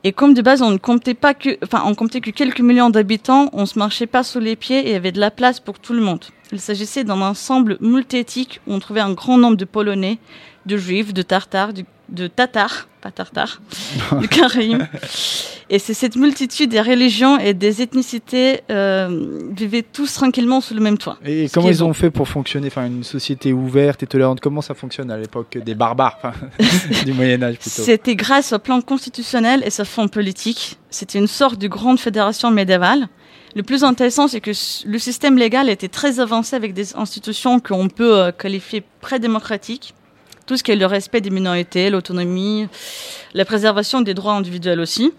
Speaker 7: Et comme de base on ne comptait pas que, enfin on comptait que quelques millions d'habitants, on se marchait pas sous les pieds et il y avait de la place pour tout le monde. Il s'agissait d'un ensemble multiéthique où on trouvait un grand nombre de Polonais, de Juifs, de Tartares, de, de Tatars, pas Tartares, (laughs) du Caraïbes. Et c'est cette multitude des religions et des ethnicités euh, vivaient tous tranquillement sous le même toit.
Speaker 3: Et comment ils ont fait pour fonctionner Enfin, une société ouverte et tolérante, comment ça fonctionne à l'époque des barbares (laughs) Du Moyen-Âge plutôt?
Speaker 7: C'était grâce au plan constitutionnel et sa forme politique. C'était une sorte de grande fédération médiévale. Le plus intéressant, c'est que le système légal était très avancé avec des institutions qu'on peut euh, qualifier pré-démocratiques. Tout ce qui est le respect des minorités, l'autonomie, la préservation des droits individuels aussi.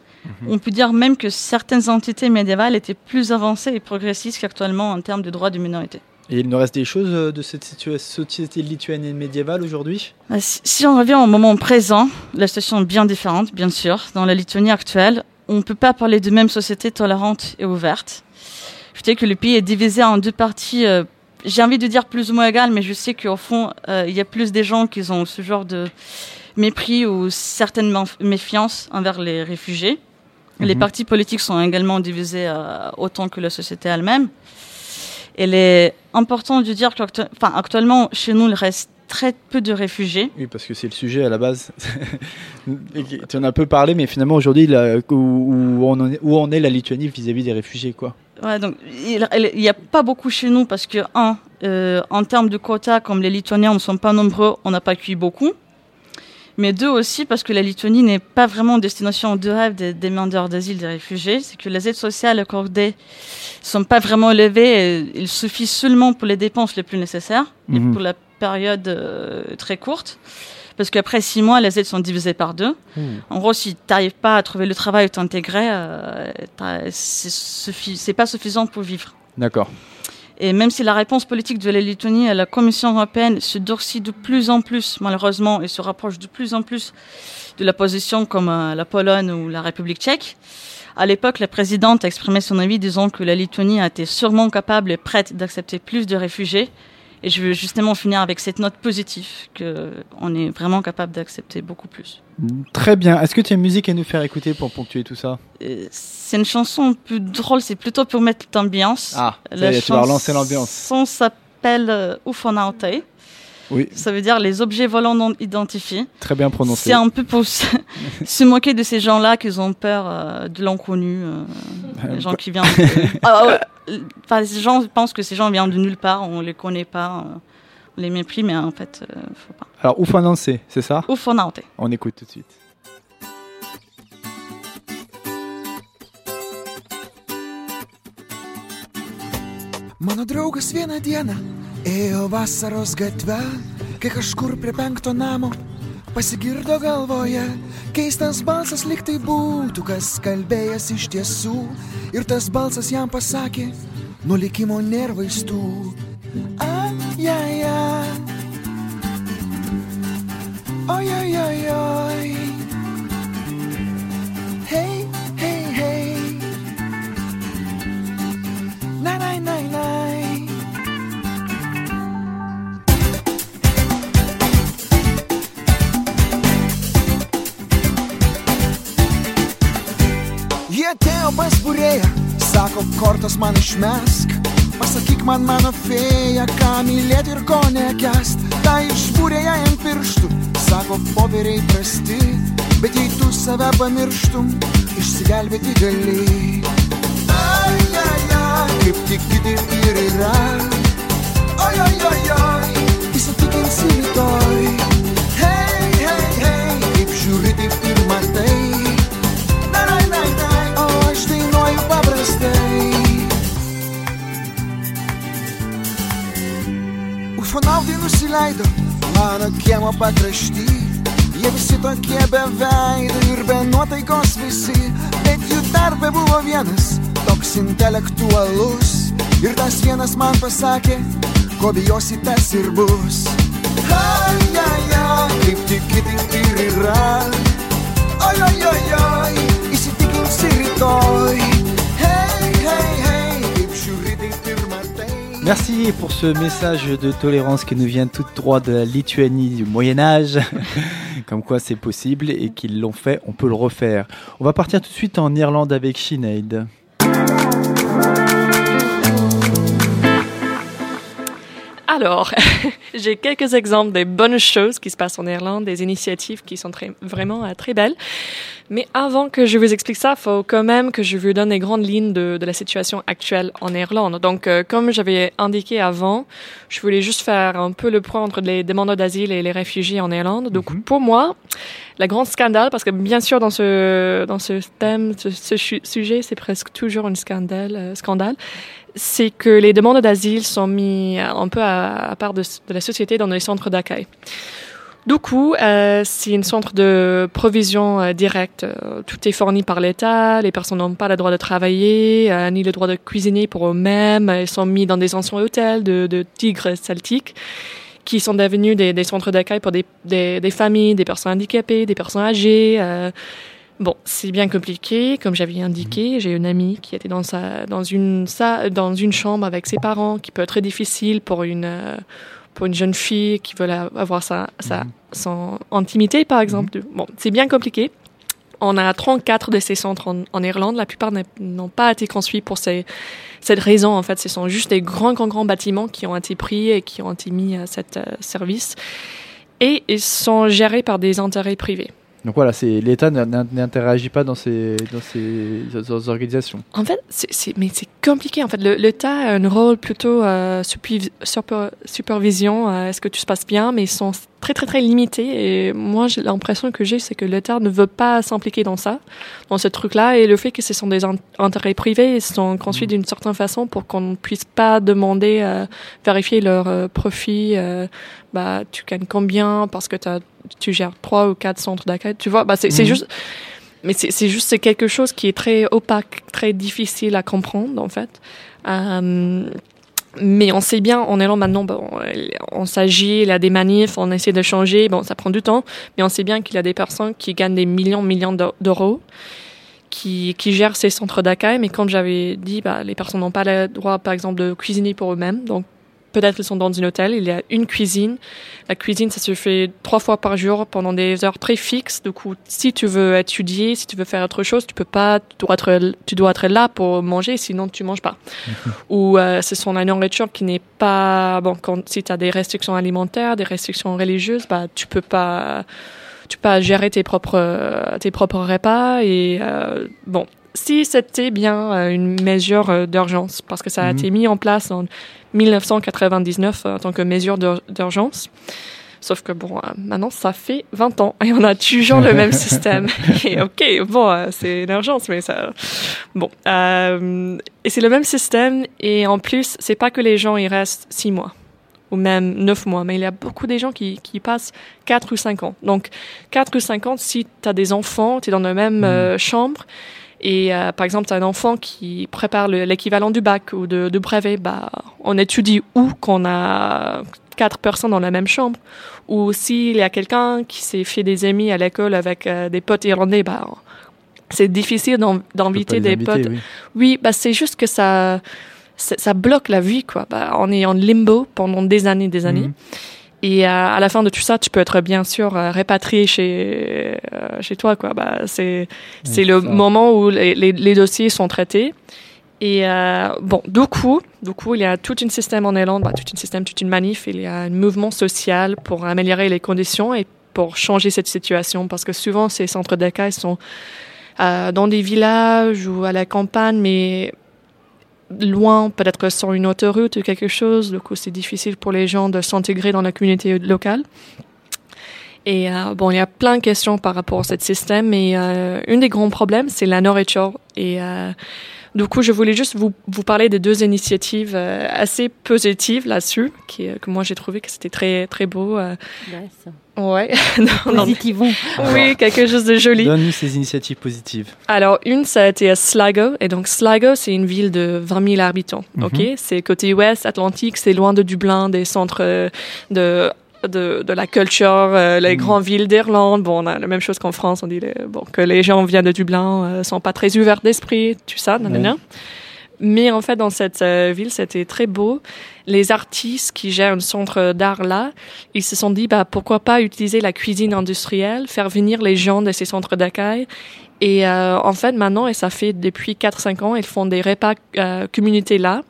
Speaker 7: On peut dire même que certaines entités médiévales étaient plus avancées et progressistes qu'actuellement en termes de droits des minorités.
Speaker 3: Et il nous reste des choses euh, de cette société lituanienne médiévale aujourd'hui?
Speaker 7: Si si on revient au moment présent, la situation est bien différente, bien sûr. Dans la Lituanie actuelle, on ne peut pas parler de même société tolérante et ouverte. Je sais que le pays est divisé en deux parties, euh, j'ai envie de dire plus ou moins égales, mais je sais qu'au fond, euh, il y a plus des gens qui ont ce genre de mépris ou certaines méf- méfiances envers les réfugiés. Les
Speaker 9: Mhm.
Speaker 7: partis politiques sont également divisés euh, autant que la société elle-même. Il est important de dire qu'actuellement, chez nous, il reste très peu de réfugiés.
Speaker 3: Oui, parce que c'est le sujet à la base. (laughs) Tu en as peu parlé, mais finalement aujourd'hui, où, où on en est, la Lituanie vis-à-vis des réfugiés, quoi.
Speaker 7: Ouais, donc il n'y a pas beaucoup chez nous parce que, un, euh, en termes de quotas, comme les Lituaniens ne sont pas nombreux, on n'a pas cuit beaucoup. Mais deux aussi parce que la Lituanie n'est pas vraiment destination de rêve des demandeurs d'asile, des réfugiés. C'est que les aides sociales accordées sont pas vraiment élevées. Et il suffit seulement pour les dépenses les plus nécessaires et
Speaker 9: Mhm.
Speaker 7: pour la période euh, très courte. Parce qu'après six mois, les aides sont divisées par deux. En gros, si tu n'arrives pas à trouver le travail ou t'intégrer, euh, c'est suffi- pas suffisant pour vivre.
Speaker 3: D'accord.
Speaker 7: Et même si la réponse politique de la Lituanie à la Commission européenne se durcit de plus en plus, malheureusement, et se rapproche de plus en plus de la position comme euh, la Pologne ou la République tchèque, à l'époque, la présidente a exprimé son avis disant que la Lituanie a été sûrement capable et prête d'accepter plus de réfugiés. Et je veux justement finir avec cette note positive, qu'on est vraiment capable d'accepter beaucoup plus.
Speaker 3: Très bien. Est-ce que tu as une musique à nous faire écouter pour ponctuer tout ça?
Speaker 7: Euh, C'est une chanson plus drôle, c'est plutôt pour mettre l'ambiance.
Speaker 3: Ah,
Speaker 7: La
Speaker 3: est, tu vas relancer l'ambiance.
Speaker 7: chanson s'appelle euh, Ufonaute.
Speaker 3: Oui,
Speaker 7: Ça veut dire les objets volants non identifiés.
Speaker 3: très bien prononcé.
Speaker 7: C'est un peu pour se, (laughs) moquer de ces gens-là qui ont peur euh, de l'inconnu, euh, les gens qui viennent. de- (laughs) Ah. Enfin, les gens pensent que ces gens viennent de nulle part, on les connaît pas, euh, on les mépris, mais en fait, euh, faut pas.
Speaker 3: Alors, ouf lancé, c'est ça?
Speaker 7: Ufonaute.
Speaker 3: On écoute tout de suite.
Speaker 6: Mano draugas vieną dieną ėjo vasaros gatve, kai kažkur prie penkto namo pasigirdo galvoje keistas balsas lyg tai būtų, kas kalbėjęs iš tiesų. Ir tas balsas jam pasakė, nuo likimo nėra vaistų. Kortas man išmesk. Pasakyk man mano fėja, ką mylėti ir ko nekest. Ta išbūrė ją ant pirštų, sako popieriai prasti. Bet jei tu save pamirštum, išsigelbėti gali. Ai, ai, ai, kaip tik kitaip ir yra. Oi, oi, oi, oi, įsitikinsi rytoj. Hei, hei, hei, kaip žiūri, taip Ufonautai nusileido mano kiemo pakrašty. Jie visi tokie be veido ir be nuotaikos visi, bet jų tarpe buvo vienas, toks intelektualus. Ir tas vienas man pasakė, ko bijosi tas ir bus. Ai, ai, ai, kaip tik kitaip ir yra. Oi, oi, oi, oi, įsitikinsi rytoj.
Speaker 3: Merci pour ce message de tolérance qui nous vient tout droit de la Lituanie du Moyen Âge. (laughs) Comme quoi c'est possible et qu'ils l'ont fait, on peut le refaire. On va partir tout de suite en Irlande avec Sinead.
Speaker 4: Alors, (laughs) j'ai quelques exemples des bonnes choses qui se passent en Irlande, des initiatives qui sont très, vraiment euh, très belles. Mais avant que je vous explique ça, faut quand même que je vous donne les grandes lignes de, de la situation actuelle en Irlande. Donc, euh, comme j'avais indiqué avant, je voulais juste faire un peu le point entre les demandeurs d'asile et les réfugiés en Irlande. Donc, pour moi, la grande scandale, parce que bien sûr dans ce dans ce thème, ce, sujet, c'est presque toujours un scandale, euh, scandale, c'est que les demandes d'asile sont mis un peu à, part de, la société dans les centres d'accueil. Du coup, euh, c'est un centre de provision euh, directe. Euh, Tout est fourni par l'État. Les personnes n'ont pas le droit de travailler, euh, ni le droit de cuisiner pour eux-mêmes. Ils sont mis dans des anciens hôtels de, de tigres celtiques qui sont devenus des, des centres d'accueil pour des, des familles, des personnes handicapées, des personnes âgées. Bon, c'est bien compliqué, comme j'avais indiqué. J'ai une amie qui était dans sa, dans une sa, dans une chambre avec ses parents, qui peut être très difficile pour une euh, pour une jeune fille qui veut avoir sa, sa son intimité, par exemple. Bon, c'est bien compliqué. On a 34 de ces centres en, en Irlande. La plupart n'ont pas été construits pour ces, cette raison. En fait, ce sont juste des grands, grands, grands bâtiments qui ont été pris et qui ont été mis à cet euh, service. Et ils sont gérés par des intérêts privés.
Speaker 3: Donc voilà, l'État n'interagit pas dans ces, dans ces, dans ces organisations.
Speaker 4: En fait, c'est, mais c'est compliqué. En fait, l'État a un rôle plutôt euh, supervi- super- supervision. euh, est-ce que tout se passe bien Mais sont très, très, très limités. Et moi, j'ai l'impression que j'ai, c'est que l'État ne veut pas s'impliquer dans ça, dans ce truc-là. Et le fait que ce sont des in- intérêts privés, ils sont construits d'une certaine façon pour qu'on ne puisse pas demander, euh, vérifier leur euh, profit. euh, bah, tu gagnes combien parce que tu gères trois ou quatre centres d'accueil. Tu vois, bah, c'est,
Speaker 3: Mhm.
Speaker 4: juste. Mais c'est c'est juste c'est quelque chose qui est très opaque, très difficile à comprendre en fait. Euh, mais on sait bien, en Irlande maintenant, on s'agit, il y a des manifs, on essaie de changer, bon, ça prend du temps, mais on sait bien qu'il y a des personnes qui gagnent des millions, millions d'eu- d'euros, qui, qui gèrent ces centres d'accueil, mais comme j'avais dit, bah, les personnes n'ont pas le droit, par exemple, de cuisiner pour eux-mêmes, donc peut-être ils sont dans un hôtel, il y a une cuisine. La cuisine, ça se fait trois fois par jour pendant des heures très fixes. Du coup, si tu veux étudier, si tu veux faire autre chose, tu peux pas, tu dois être, tu dois être là pour manger, sinon tu manges pas. (laughs) Ou euh, ce sont la nourriture qui n'est pas, bon, quand, si tu as des restrictions alimentaires, des restrictions religieuses, bah, tu peux pas, tu peux pas gérer tes propres, tes propres repas et, euh, bon, si c'était bien euh, une mesure euh, d'urgence, parce que ça a
Speaker 3: Mhm.
Speaker 4: été mis en place en 1999 euh, en tant que mesure d'ur- d'urgence. Sauf que bon, maintenant ça fait 20 ans et on a toujours le même (laughs) système. Et ok, bon, c'est une urgence, mais ça, bon, euh, et c'est le même système. Et en plus, c'est pas que les gens ils restent 6 mois ou même 9 mois, mais il y a beaucoup des gens qui, qui passent 4 ou 5 ans. Donc 4 ou 5 ans, si tu as des enfants, tu es dans la même euh, chambre. Et euh, par exemple, un enfant qui prépare le- l'équivalent du bac ou de, de brevet, bah, on étudie où qu'on a quatre personnes dans la même chambre. Ou s'il y a quelqu'un qui s'est fait des amis à l'école avec euh, des potes irlandais, bah, c'est difficile d'inviter des
Speaker 3: inviter,
Speaker 4: potes.
Speaker 3: oui.
Speaker 4: Oui, bah, c'est juste que ça, ça, ça bloque la vie, quoi. Bah, on est en limbo pendant des années, des années.
Speaker 3: Mhm.
Speaker 4: Et euh, à la fin de tout ça, tu peux être bien sûr euh, répatrié chez euh, chez toi quoi. Bah c'est c'est le
Speaker 3: ça.
Speaker 4: moment où les, les, les dossiers sont traités Et euh, bon, du coup, du coup, il y a tout un système en Irlande, bah, tout un système, toute une manif, il y a un mouvement social pour améliorer les conditions et pour changer cette situation, parce que souvent ces centres d'accueil sont euh, dans des villages ou à la campagne, mais loin, peut-être sur une autoroute ou quelque chose. Du coup, c'est difficile pour les gens de s'intégrer dans la communauté locale. Et euh, bon, il y a plein de questions par rapport à ce système, mais euh, un des grands problèmes, c'est la nourriture. Et euh, du coup, je voulais juste vous, vous parler de deux initiatives euh, assez positives là-dessus, qui, euh, que moi j'ai trouvé que c'était très très beau. euh. Ouais. (laughs) Non, non.
Speaker 1: Positivons.
Speaker 4: Oui, quelque chose de joli.
Speaker 3: Donne-nous ces initiatives positives.
Speaker 4: Alors, une, ça a été à Sligo. Et donc, Sligo, c'est une ville de 20 000 habitants.
Speaker 3: Mhm.
Speaker 4: OK? C'est côté ouest, Atlantique, c'est loin de Dublin, des centres euh, de, de, de la culture, euh, les
Speaker 3: Mhm.
Speaker 4: grandes villes d'Irlande. Bon, on a la même chose qu'en France. On dit les- bon, que les gens viennent de Dublin, euh, sont pas très ouverts d'esprit, tout ça, nanana.
Speaker 3: Ouais.
Speaker 4: Mais en fait, dans cette euh, ville, c'était très beau. Les artistes qui gèrent un centre d'art là, ils se sont dit, bah, pourquoi pas utiliser la cuisine industrielle, faire venir les gens de ces centres d'accueil. Et euh, en fait, maintenant, et ça fait depuis 4-5 ans, ils font des repas euh, communautés là.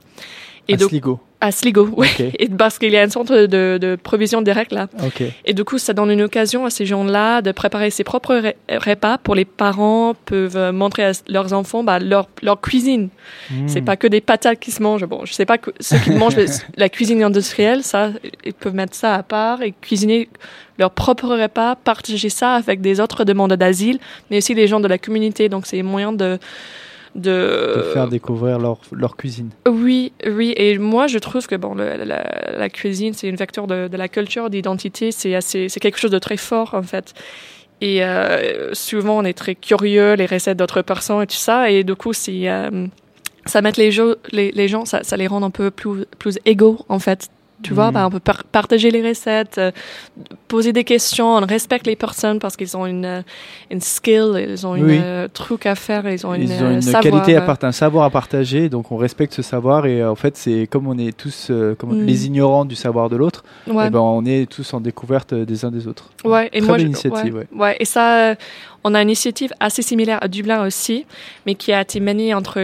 Speaker 4: Et
Speaker 3: à
Speaker 4: donc-
Speaker 3: Sligo.
Speaker 4: À Sligo, (laughs) oui.
Speaker 3: Ok.
Speaker 4: Et parce qu'il y a un centre de, de provision directe là.
Speaker 3: Ok.
Speaker 4: Et du coup, ça donne une occasion à ces gens-là de préparer ses propres re- repas pour les parents peuvent euh, montrer à leurs enfants bah, leur, leur cuisine.
Speaker 3: Hmm.
Speaker 4: C'est pas que des patates qui se mangent. Bon, je sais pas que ceux qui mangent (laughs) la cuisine industrielle, ça, ils peuvent mettre ça à part et cuisiner leur propre repas, partager ça avec des autres demandeurs d'asile, mais aussi des gens de la communauté. Donc, c'est moyen de de,
Speaker 3: De faire découvrir leur, leur cuisine.
Speaker 4: oui, oui. Et moi, je trouve que bon, le- la, la cuisine, c'est une vecteur de, de la culture, d'identité. C'est assez, c'est quelque chose de très fort en fait. Et euh, souvent, on est très curieux les recettes d'autres personnes et tout ça. Et du coup, c'est euh, ça met les, gens- les, les gens, ça, ça les rend un peu plus plus égaux en fait. Tu vois, bah, on peut par- partager les recettes, euh, poser des questions, on respecte les personnes parce qu'ils ont une, euh, une skill, ils ont une
Speaker 3: Oui.
Speaker 4: euh, truc à faire, ils ont une,
Speaker 3: Ils ont
Speaker 4: euh,
Speaker 3: une
Speaker 4: savoir,
Speaker 3: qualité à partager, un savoir à partager, donc on respecte ce savoir et euh, en fait c'est comme on est tous euh, comme
Speaker 4: Mm.
Speaker 3: les ignorants du savoir de l'autre,
Speaker 4: Ouais.
Speaker 3: eh ben on est tous en découverte des uns des autres.
Speaker 4: Ouais, et
Speaker 3: Très
Speaker 4: moi,
Speaker 3: belle initiative,
Speaker 4: ouais. Et ça, on a une initiative assez similaire à Dublin aussi, mais qui a été menée entre.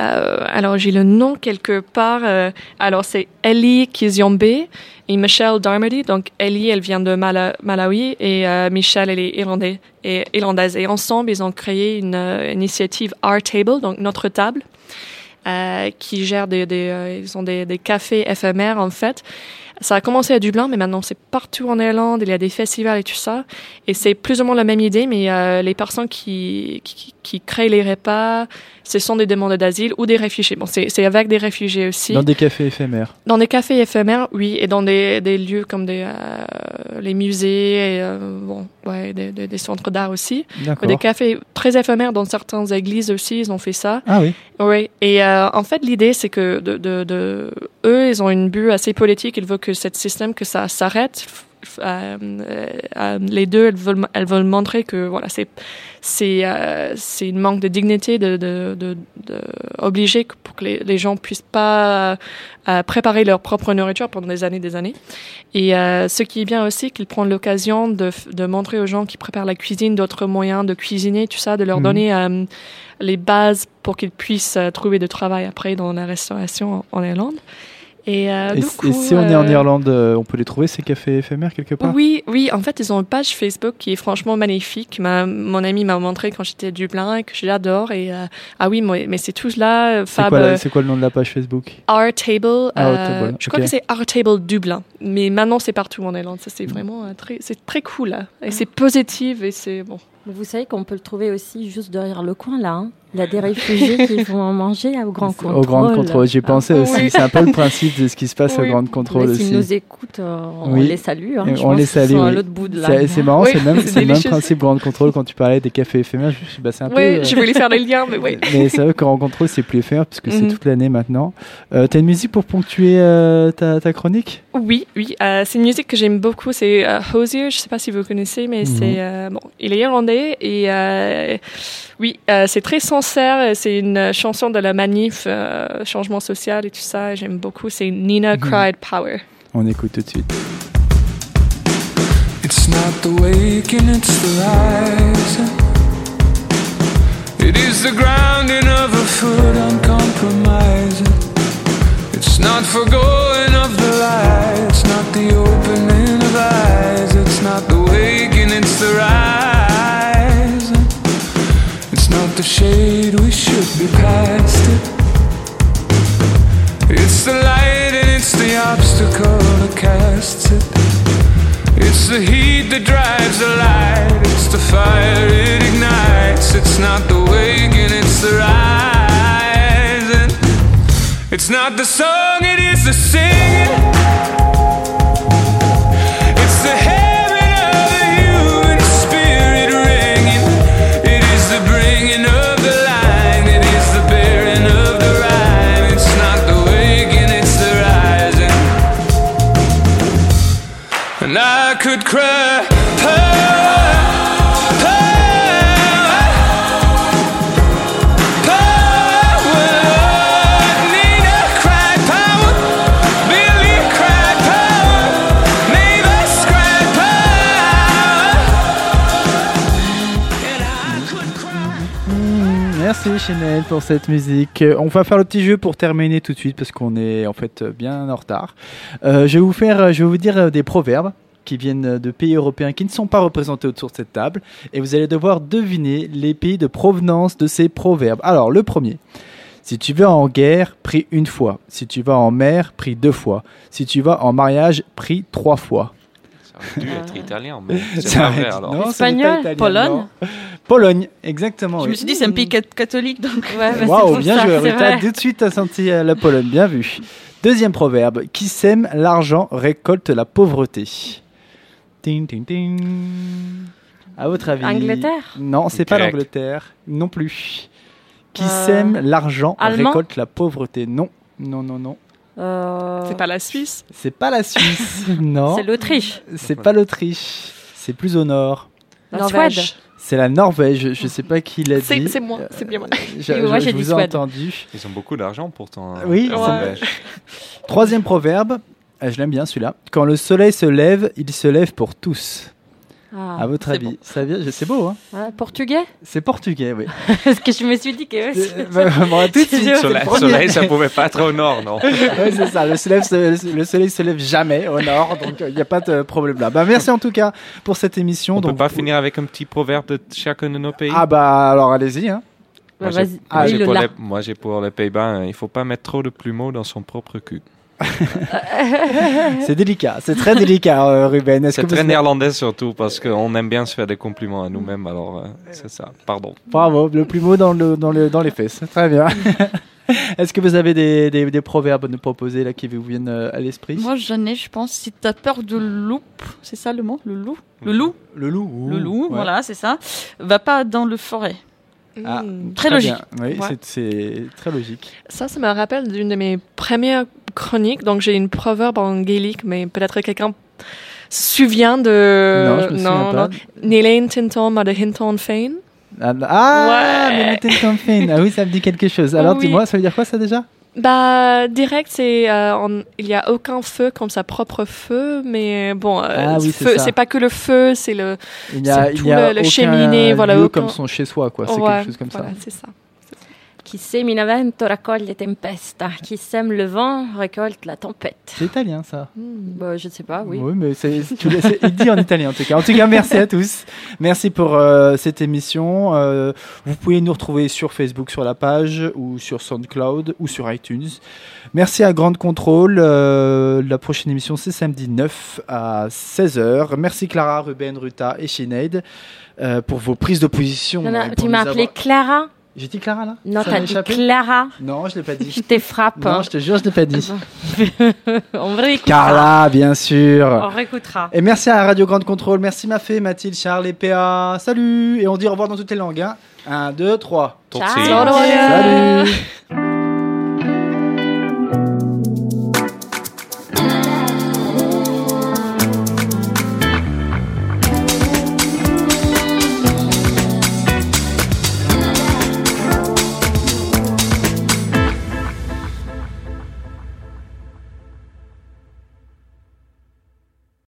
Speaker 4: Euh, alors, j'ai le nom quelque part. euh, alors, c'est Ellie Kiziombe et Michelle Darmody. Donc, Ellie, elle vient de Mala- Malawi et euh, Michelle, elle est et, irlandaise. Et ensemble, ils ont créé une euh, initiative Our Table, donc notre table. euh, qui gère des, des euh, ils ont des, des cafés éphémères en fait. Ça a commencé à Dublin, mais maintenant c'est partout en Irlande. Il y a des festivals et tout ça. Et c'est plus ou moins la même idée, mais les personnes qui, qui, qui créent les repas, ce sont des demandeurs d'asile ou des réfugiés. Bon, c'est c'est avec des réfugiés aussi.
Speaker 3: Dans des cafés éphémères.
Speaker 4: Dans des cafés éphémères, oui, et dans des, des lieux comme des, euh, les musées, et, euh, bon, ouais, des, des, des centres d'art aussi.
Speaker 3: D'accord.
Speaker 4: Des cafés très éphémères dans certaines églises aussi, ils ont fait ça.
Speaker 3: Ah oui.
Speaker 4: Oui, et euh, en fait, l'idée, c'est que de, de, de, eux, ils ont une but assez politique. Ils veulent que ce système, que ça s'arrête. F- euh, euh, les deux, elles veulent, elles veulent montrer que voilà, c'est c'est euh, c'est une manque de dignité de de, de, de obliger pour que les, les gens puissent pas euh, préparer leur propre nourriture pendant des années, des années. Et euh, ce qui est bien aussi, qu'ils prennent l'occasion de, montrer aux gens qui préparent la cuisine d'autres moyens de cuisiner, tout ça, de leur
Speaker 3: Mhm.
Speaker 4: donner euh, les bases pour qu'ils puissent euh, trouver du travail après dans la restauration en, en Irlande. Et, euh,
Speaker 3: Et, si on est en
Speaker 4: euh,
Speaker 3: Irlande, euh, on peut les trouver ces cafés éphémères quelque part?
Speaker 4: Oui, oui, en fait, ils ont une page Facebook qui est franchement magnifique. Ma, mon ami m'a montré quand j'étais à Dublin et que j'adore. Et euh, ah oui, moi, mais c'est tout là,
Speaker 3: C'est quoi, le nom de la page Facebook?
Speaker 4: Our Table.
Speaker 3: Our
Speaker 4: euh,
Speaker 3: Table,
Speaker 4: Je crois que c'est Our Table Dublin. Mais maintenant, c'est partout en Irlande. Ça, c'est vraiment euh, très, c'est très cool. Là. Et c'est positif et c'est bon.
Speaker 1: Vous savez qu'on peut le trouver aussi juste derrière le coin là. hein. Il y a des réfugiés qui vont manger au grand contrôle.
Speaker 3: Au Grand Contrôle, j'y pensais
Speaker 1: Ah.
Speaker 3: aussi.
Speaker 1: Oui.
Speaker 3: C'est un peu le principe de ce qui se passe
Speaker 1: Oui.
Speaker 3: au Grand Contrôle
Speaker 1: Mais
Speaker 3: aussi.
Speaker 1: S'ils nous écoutent, euh, on
Speaker 3: Oui.
Speaker 1: les salue. hein.
Speaker 3: On les salue.
Speaker 1: sont à
Speaker 3: oui.
Speaker 1: l'autre bout de la
Speaker 3: C'est- marrant,
Speaker 4: Oui,
Speaker 3: c'est le même, le même principe Grand Contrôle quand tu parlais des cafés éphémères. Je me suis dit, bah, c'est un peu.
Speaker 4: Oui,
Speaker 3: euh,
Speaker 4: je voulais faire les liens, mais oui. (laughs)
Speaker 3: Mais c'est vrai que Grand Contrôle, c'est plus éphémère puisque c'est
Speaker 4: Mhm.
Speaker 3: toute l'année maintenant. Euh, T'as une musique pour ponctuer euh, ta, ta chronique?
Speaker 4: Oui, oui. euh, c'est une musique que j'aime beaucoup. C'est euh, Hosier. Je sais pas si vous connaissez, mais c'est euh, bon. Il est irlandais rencontrés. Et euh, oui, euh, c'est très sincère. C'est une chanson de la manif, euh, changement social et tout ça. J'aime beaucoup. C'est Nina
Speaker 3: mhm.
Speaker 4: Cried Power.
Speaker 3: On écoute tout de suite.
Speaker 9: It's not the waking, it's the rising. It is the grounding of a foot uncompromising. It's not forgoing of the light, it's not the opening of eyes, it's not the waking, it's the rising. Not the shade, we should be past it. It's the light and it's the obstacle that casts it. It's the heat that drives the light. It's the fire it ignites. It's not the waking, it's the rising. It's not the song, it is the singing.
Speaker 3: Chanel pour cette musique. Euh, On va faire le petit jeu pour terminer tout de suite parce qu'on est en fait euh, bien en retard. Euh, je vais vous faire, je vais vous dire des proverbes qui viennent de pays européens qui ne sont pas représentés autour de cette table et vous allez devoir deviner les pays de provenance de ces proverbes. Alors le premier. Si tu vas en guerre, prie une fois. Si tu vas en mer, prie deux fois. Si tu vas en mariage, prie trois fois.
Speaker 2: Aurait dû être italien, mais (laughs) c'est pas vrai alors.
Speaker 3: non,
Speaker 7: Espagnol,
Speaker 3: italien,
Speaker 7: Pologne.
Speaker 3: non. Pologne, exactement.
Speaker 7: Je
Speaker 3: oui.
Speaker 7: me suis dit, c'est un pays cat- catholique, donc.
Speaker 1: Ouais, bah,
Speaker 3: Waouh,
Speaker 1: pour
Speaker 3: bien
Speaker 1: ça,
Speaker 3: joué. Rita, tout de suite, senti la Pologne. Bien vu. Deuxième proverbe. Qui sème l'argent récolte la pauvreté. Ting, ting, ting. À votre avis?
Speaker 1: Angleterre?
Speaker 3: Non, c'est pas l'Angleterre. Non plus. Qui
Speaker 1: Euh,
Speaker 3: sème l'argent récolte la pauvreté. Non, non, non, non.
Speaker 1: Euh,
Speaker 4: C'est pas la Suisse.
Speaker 3: C'est pas la Suisse. (laughs) non.
Speaker 1: C'est l'Autriche.
Speaker 3: C'est pas l'Autriche. C'est plus au nord.
Speaker 1: La
Speaker 4: Norvège.
Speaker 1: Suède.
Speaker 3: C'est la Norvège. Je sais pas qui l'a dit.
Speaker 4: c'est moi, c'est bien moi.
Speaker 1: Oui, moi,
Speaker 3: je- vous ai entendu.
Speaker 2: Ils ont beaucoup d'argent pourtant. hein,
Speaker 3: Oui,
Speaker 2: Norvège.
Speaker 3: Troisième proverbe, euh, je l'aime bien celui-là. Quand le soleil se lève, il se lève pour tous.
Speaker 1: Ah,
Speaker 3: à votre
Speaker 7: c'est
Speaker 3: avis,
Speaker 7: bon.
Speaker 3: ça vient, c'est beau, hein
Speaker 1: portugais
Speaker 3: C'est portugais, oui. (laughs)
Speaker 1: Parce que je me suis dit que. ouais, c'est-
Speaker 3: Euh, bah, bon, tout de suite,
Speaker 1: C'est
Speaker 3: c'est le
Speaker 2: Soleil, soleil, ça pouvait pas être au nord, non. (laughs)
Speaker 3: Ouais, c'est ça. Le soleil, se, le soleil se lève jamais au nord, donc il n'y a pas de problème là. Bah, merci en tout cas pour cette émission.
Speaker 2: On peut
Speaker 3: donc,
Speaker 2: pas
Speaker 3: vous-
Speaker 2: finir avec un petit proverbe de chacun de nos pays?
Speaker 3: Ah bah alors allez-y. Hein.
Speaker 1: Bah,
Speaker 2: Moi, j'ai-
Speaker 1: vas-y,
Speaker 3: Ah,
Speaker 1: oui,
Speaker 2: pour les- moi, j'ai pour les Pays-Bas, hein, il faut pas mettre trop de plumeaux dans son propre cul.
Speaker 3: C'est délicat, c'est très délicat, euh, Ruben. Est-ce
Speaker 2: C'est
Speaker 3: que vous
Speaker 2: très néerlandais surtout parce qu'on aime bien se faire des compliments à nous-mêmes, alors euh, c'est ça. Pardon.
Speaker 3: Bravo, le plus mot dans, le, dans, le, dans les fesses. Très bien. (laughs) Est-ce que vous avez des, des, des proverbes à nous proposer là qui vous viennent euh, à l'esprit?
Speaker 7: Moi, j'en ai, je pense. Si t'as peur de loup, c'est ça le mot? Le loup? Le loup?
Speaker 3: Le loup. ouh,
Speaker 7: Le loup,
Speaker 3: ouais.
Speaker 7: voilà, c'est ça. Va pas dans le forêt.
Speaker 3: Ah.
Speaker 7: Très logique.
Speaker 3: bien. Oui,
Speaker 4: Ouais.
Speaker 3: c'est très logique.
Speaker 4: Ça, ça me rappelle d'une de mes premières chroniques. Donc, j'ai une proverbe en gaélique, mais peut-être que quelqu'un se souvient de.
Speaker 3: non, je me souviens pas.
Speaker 4: Nílain Tinton ma de Hinton Fein.
Speaker 3: Ah, ah
Speaker 4: Ouais.
Speaker 3: Fein. Ah oui, ça me dit quelque chose. Alors
Speaker 4: Oui.
Speaker 3: dis-moi, ça veut dire quoi ça déjà?
Speaker 4: Bah, direct, c'est. euh, on- il n'y a aucun feu comme sa propre feu, mais bon. euh,
Speaker 3: Ah oui, c'est
Speaker 4: feu-
Speaker 3: ça.
Speaker 4: c'est pas que le feu, c'est le.
Speaker 3: Il n'y a, il y a
Speaker 4: le-
Speaker 3: aucun
Speaker 4: cheminée, voilà, aucun-
Speaker 3: comme son chez soi, quoi. C'est
Speaker 4: Ouais,
Speaker 3: quelque chose comme
Speaker 4: voilà,
Speaker 3: ça.
Speaker 4: c'est ça.
Speaker 1: Semina vento raccoglie tempesta. Qui sème le vent récolte la tempête.
Speaker 3: C'est italien ça.
Speaker 1: Bah, je ne sais pas, oui.
Speaker 3: mais c'est, tu il dit en italien en tout cas. En tout cas, merci à tous. Merci pour euh, cette émission. Euh, vous pouvez nous retrouver sur Facebook, sur la page, ou sur SoundCloud, ou sur iTunes. Merci à Grande Contrôle. Euh, la prochaine émission, c'est samedi 9 à 16h. Merci Clara, Ruben, Ruta et Sinead pour vos prises de position.
Speaker 1: Non, non, tu m'as appelé
Speaker 3: avoir-
Speaker 1: Clara
Speaker 3: J'ai dit Clara là
Speaker 1: Non, t'as dit
Speaker 3: échappé
Speaker 1: Clara.
Speaker 3: Non, je l'ai pas dit. (laughs)
Speaker 1: Je te frappe.
Speaker 3: Non, je te jure, je l'ai pas dit. (laughs)
Speaker 1: On réécoutera.
Speaker 3: Carla, bien sûr.
Speaker 1: On réécoutera.
Speaker 3: Et merci à Radio Grande Contrôle. Merci Mafé, Mathilde, Charles et PA. Salut. Et on dit au revoir dans toutes les langues. Hein. 1, 2, 3.
Speaker 1: Ciao.
Speaker 3: Salut. (laughs)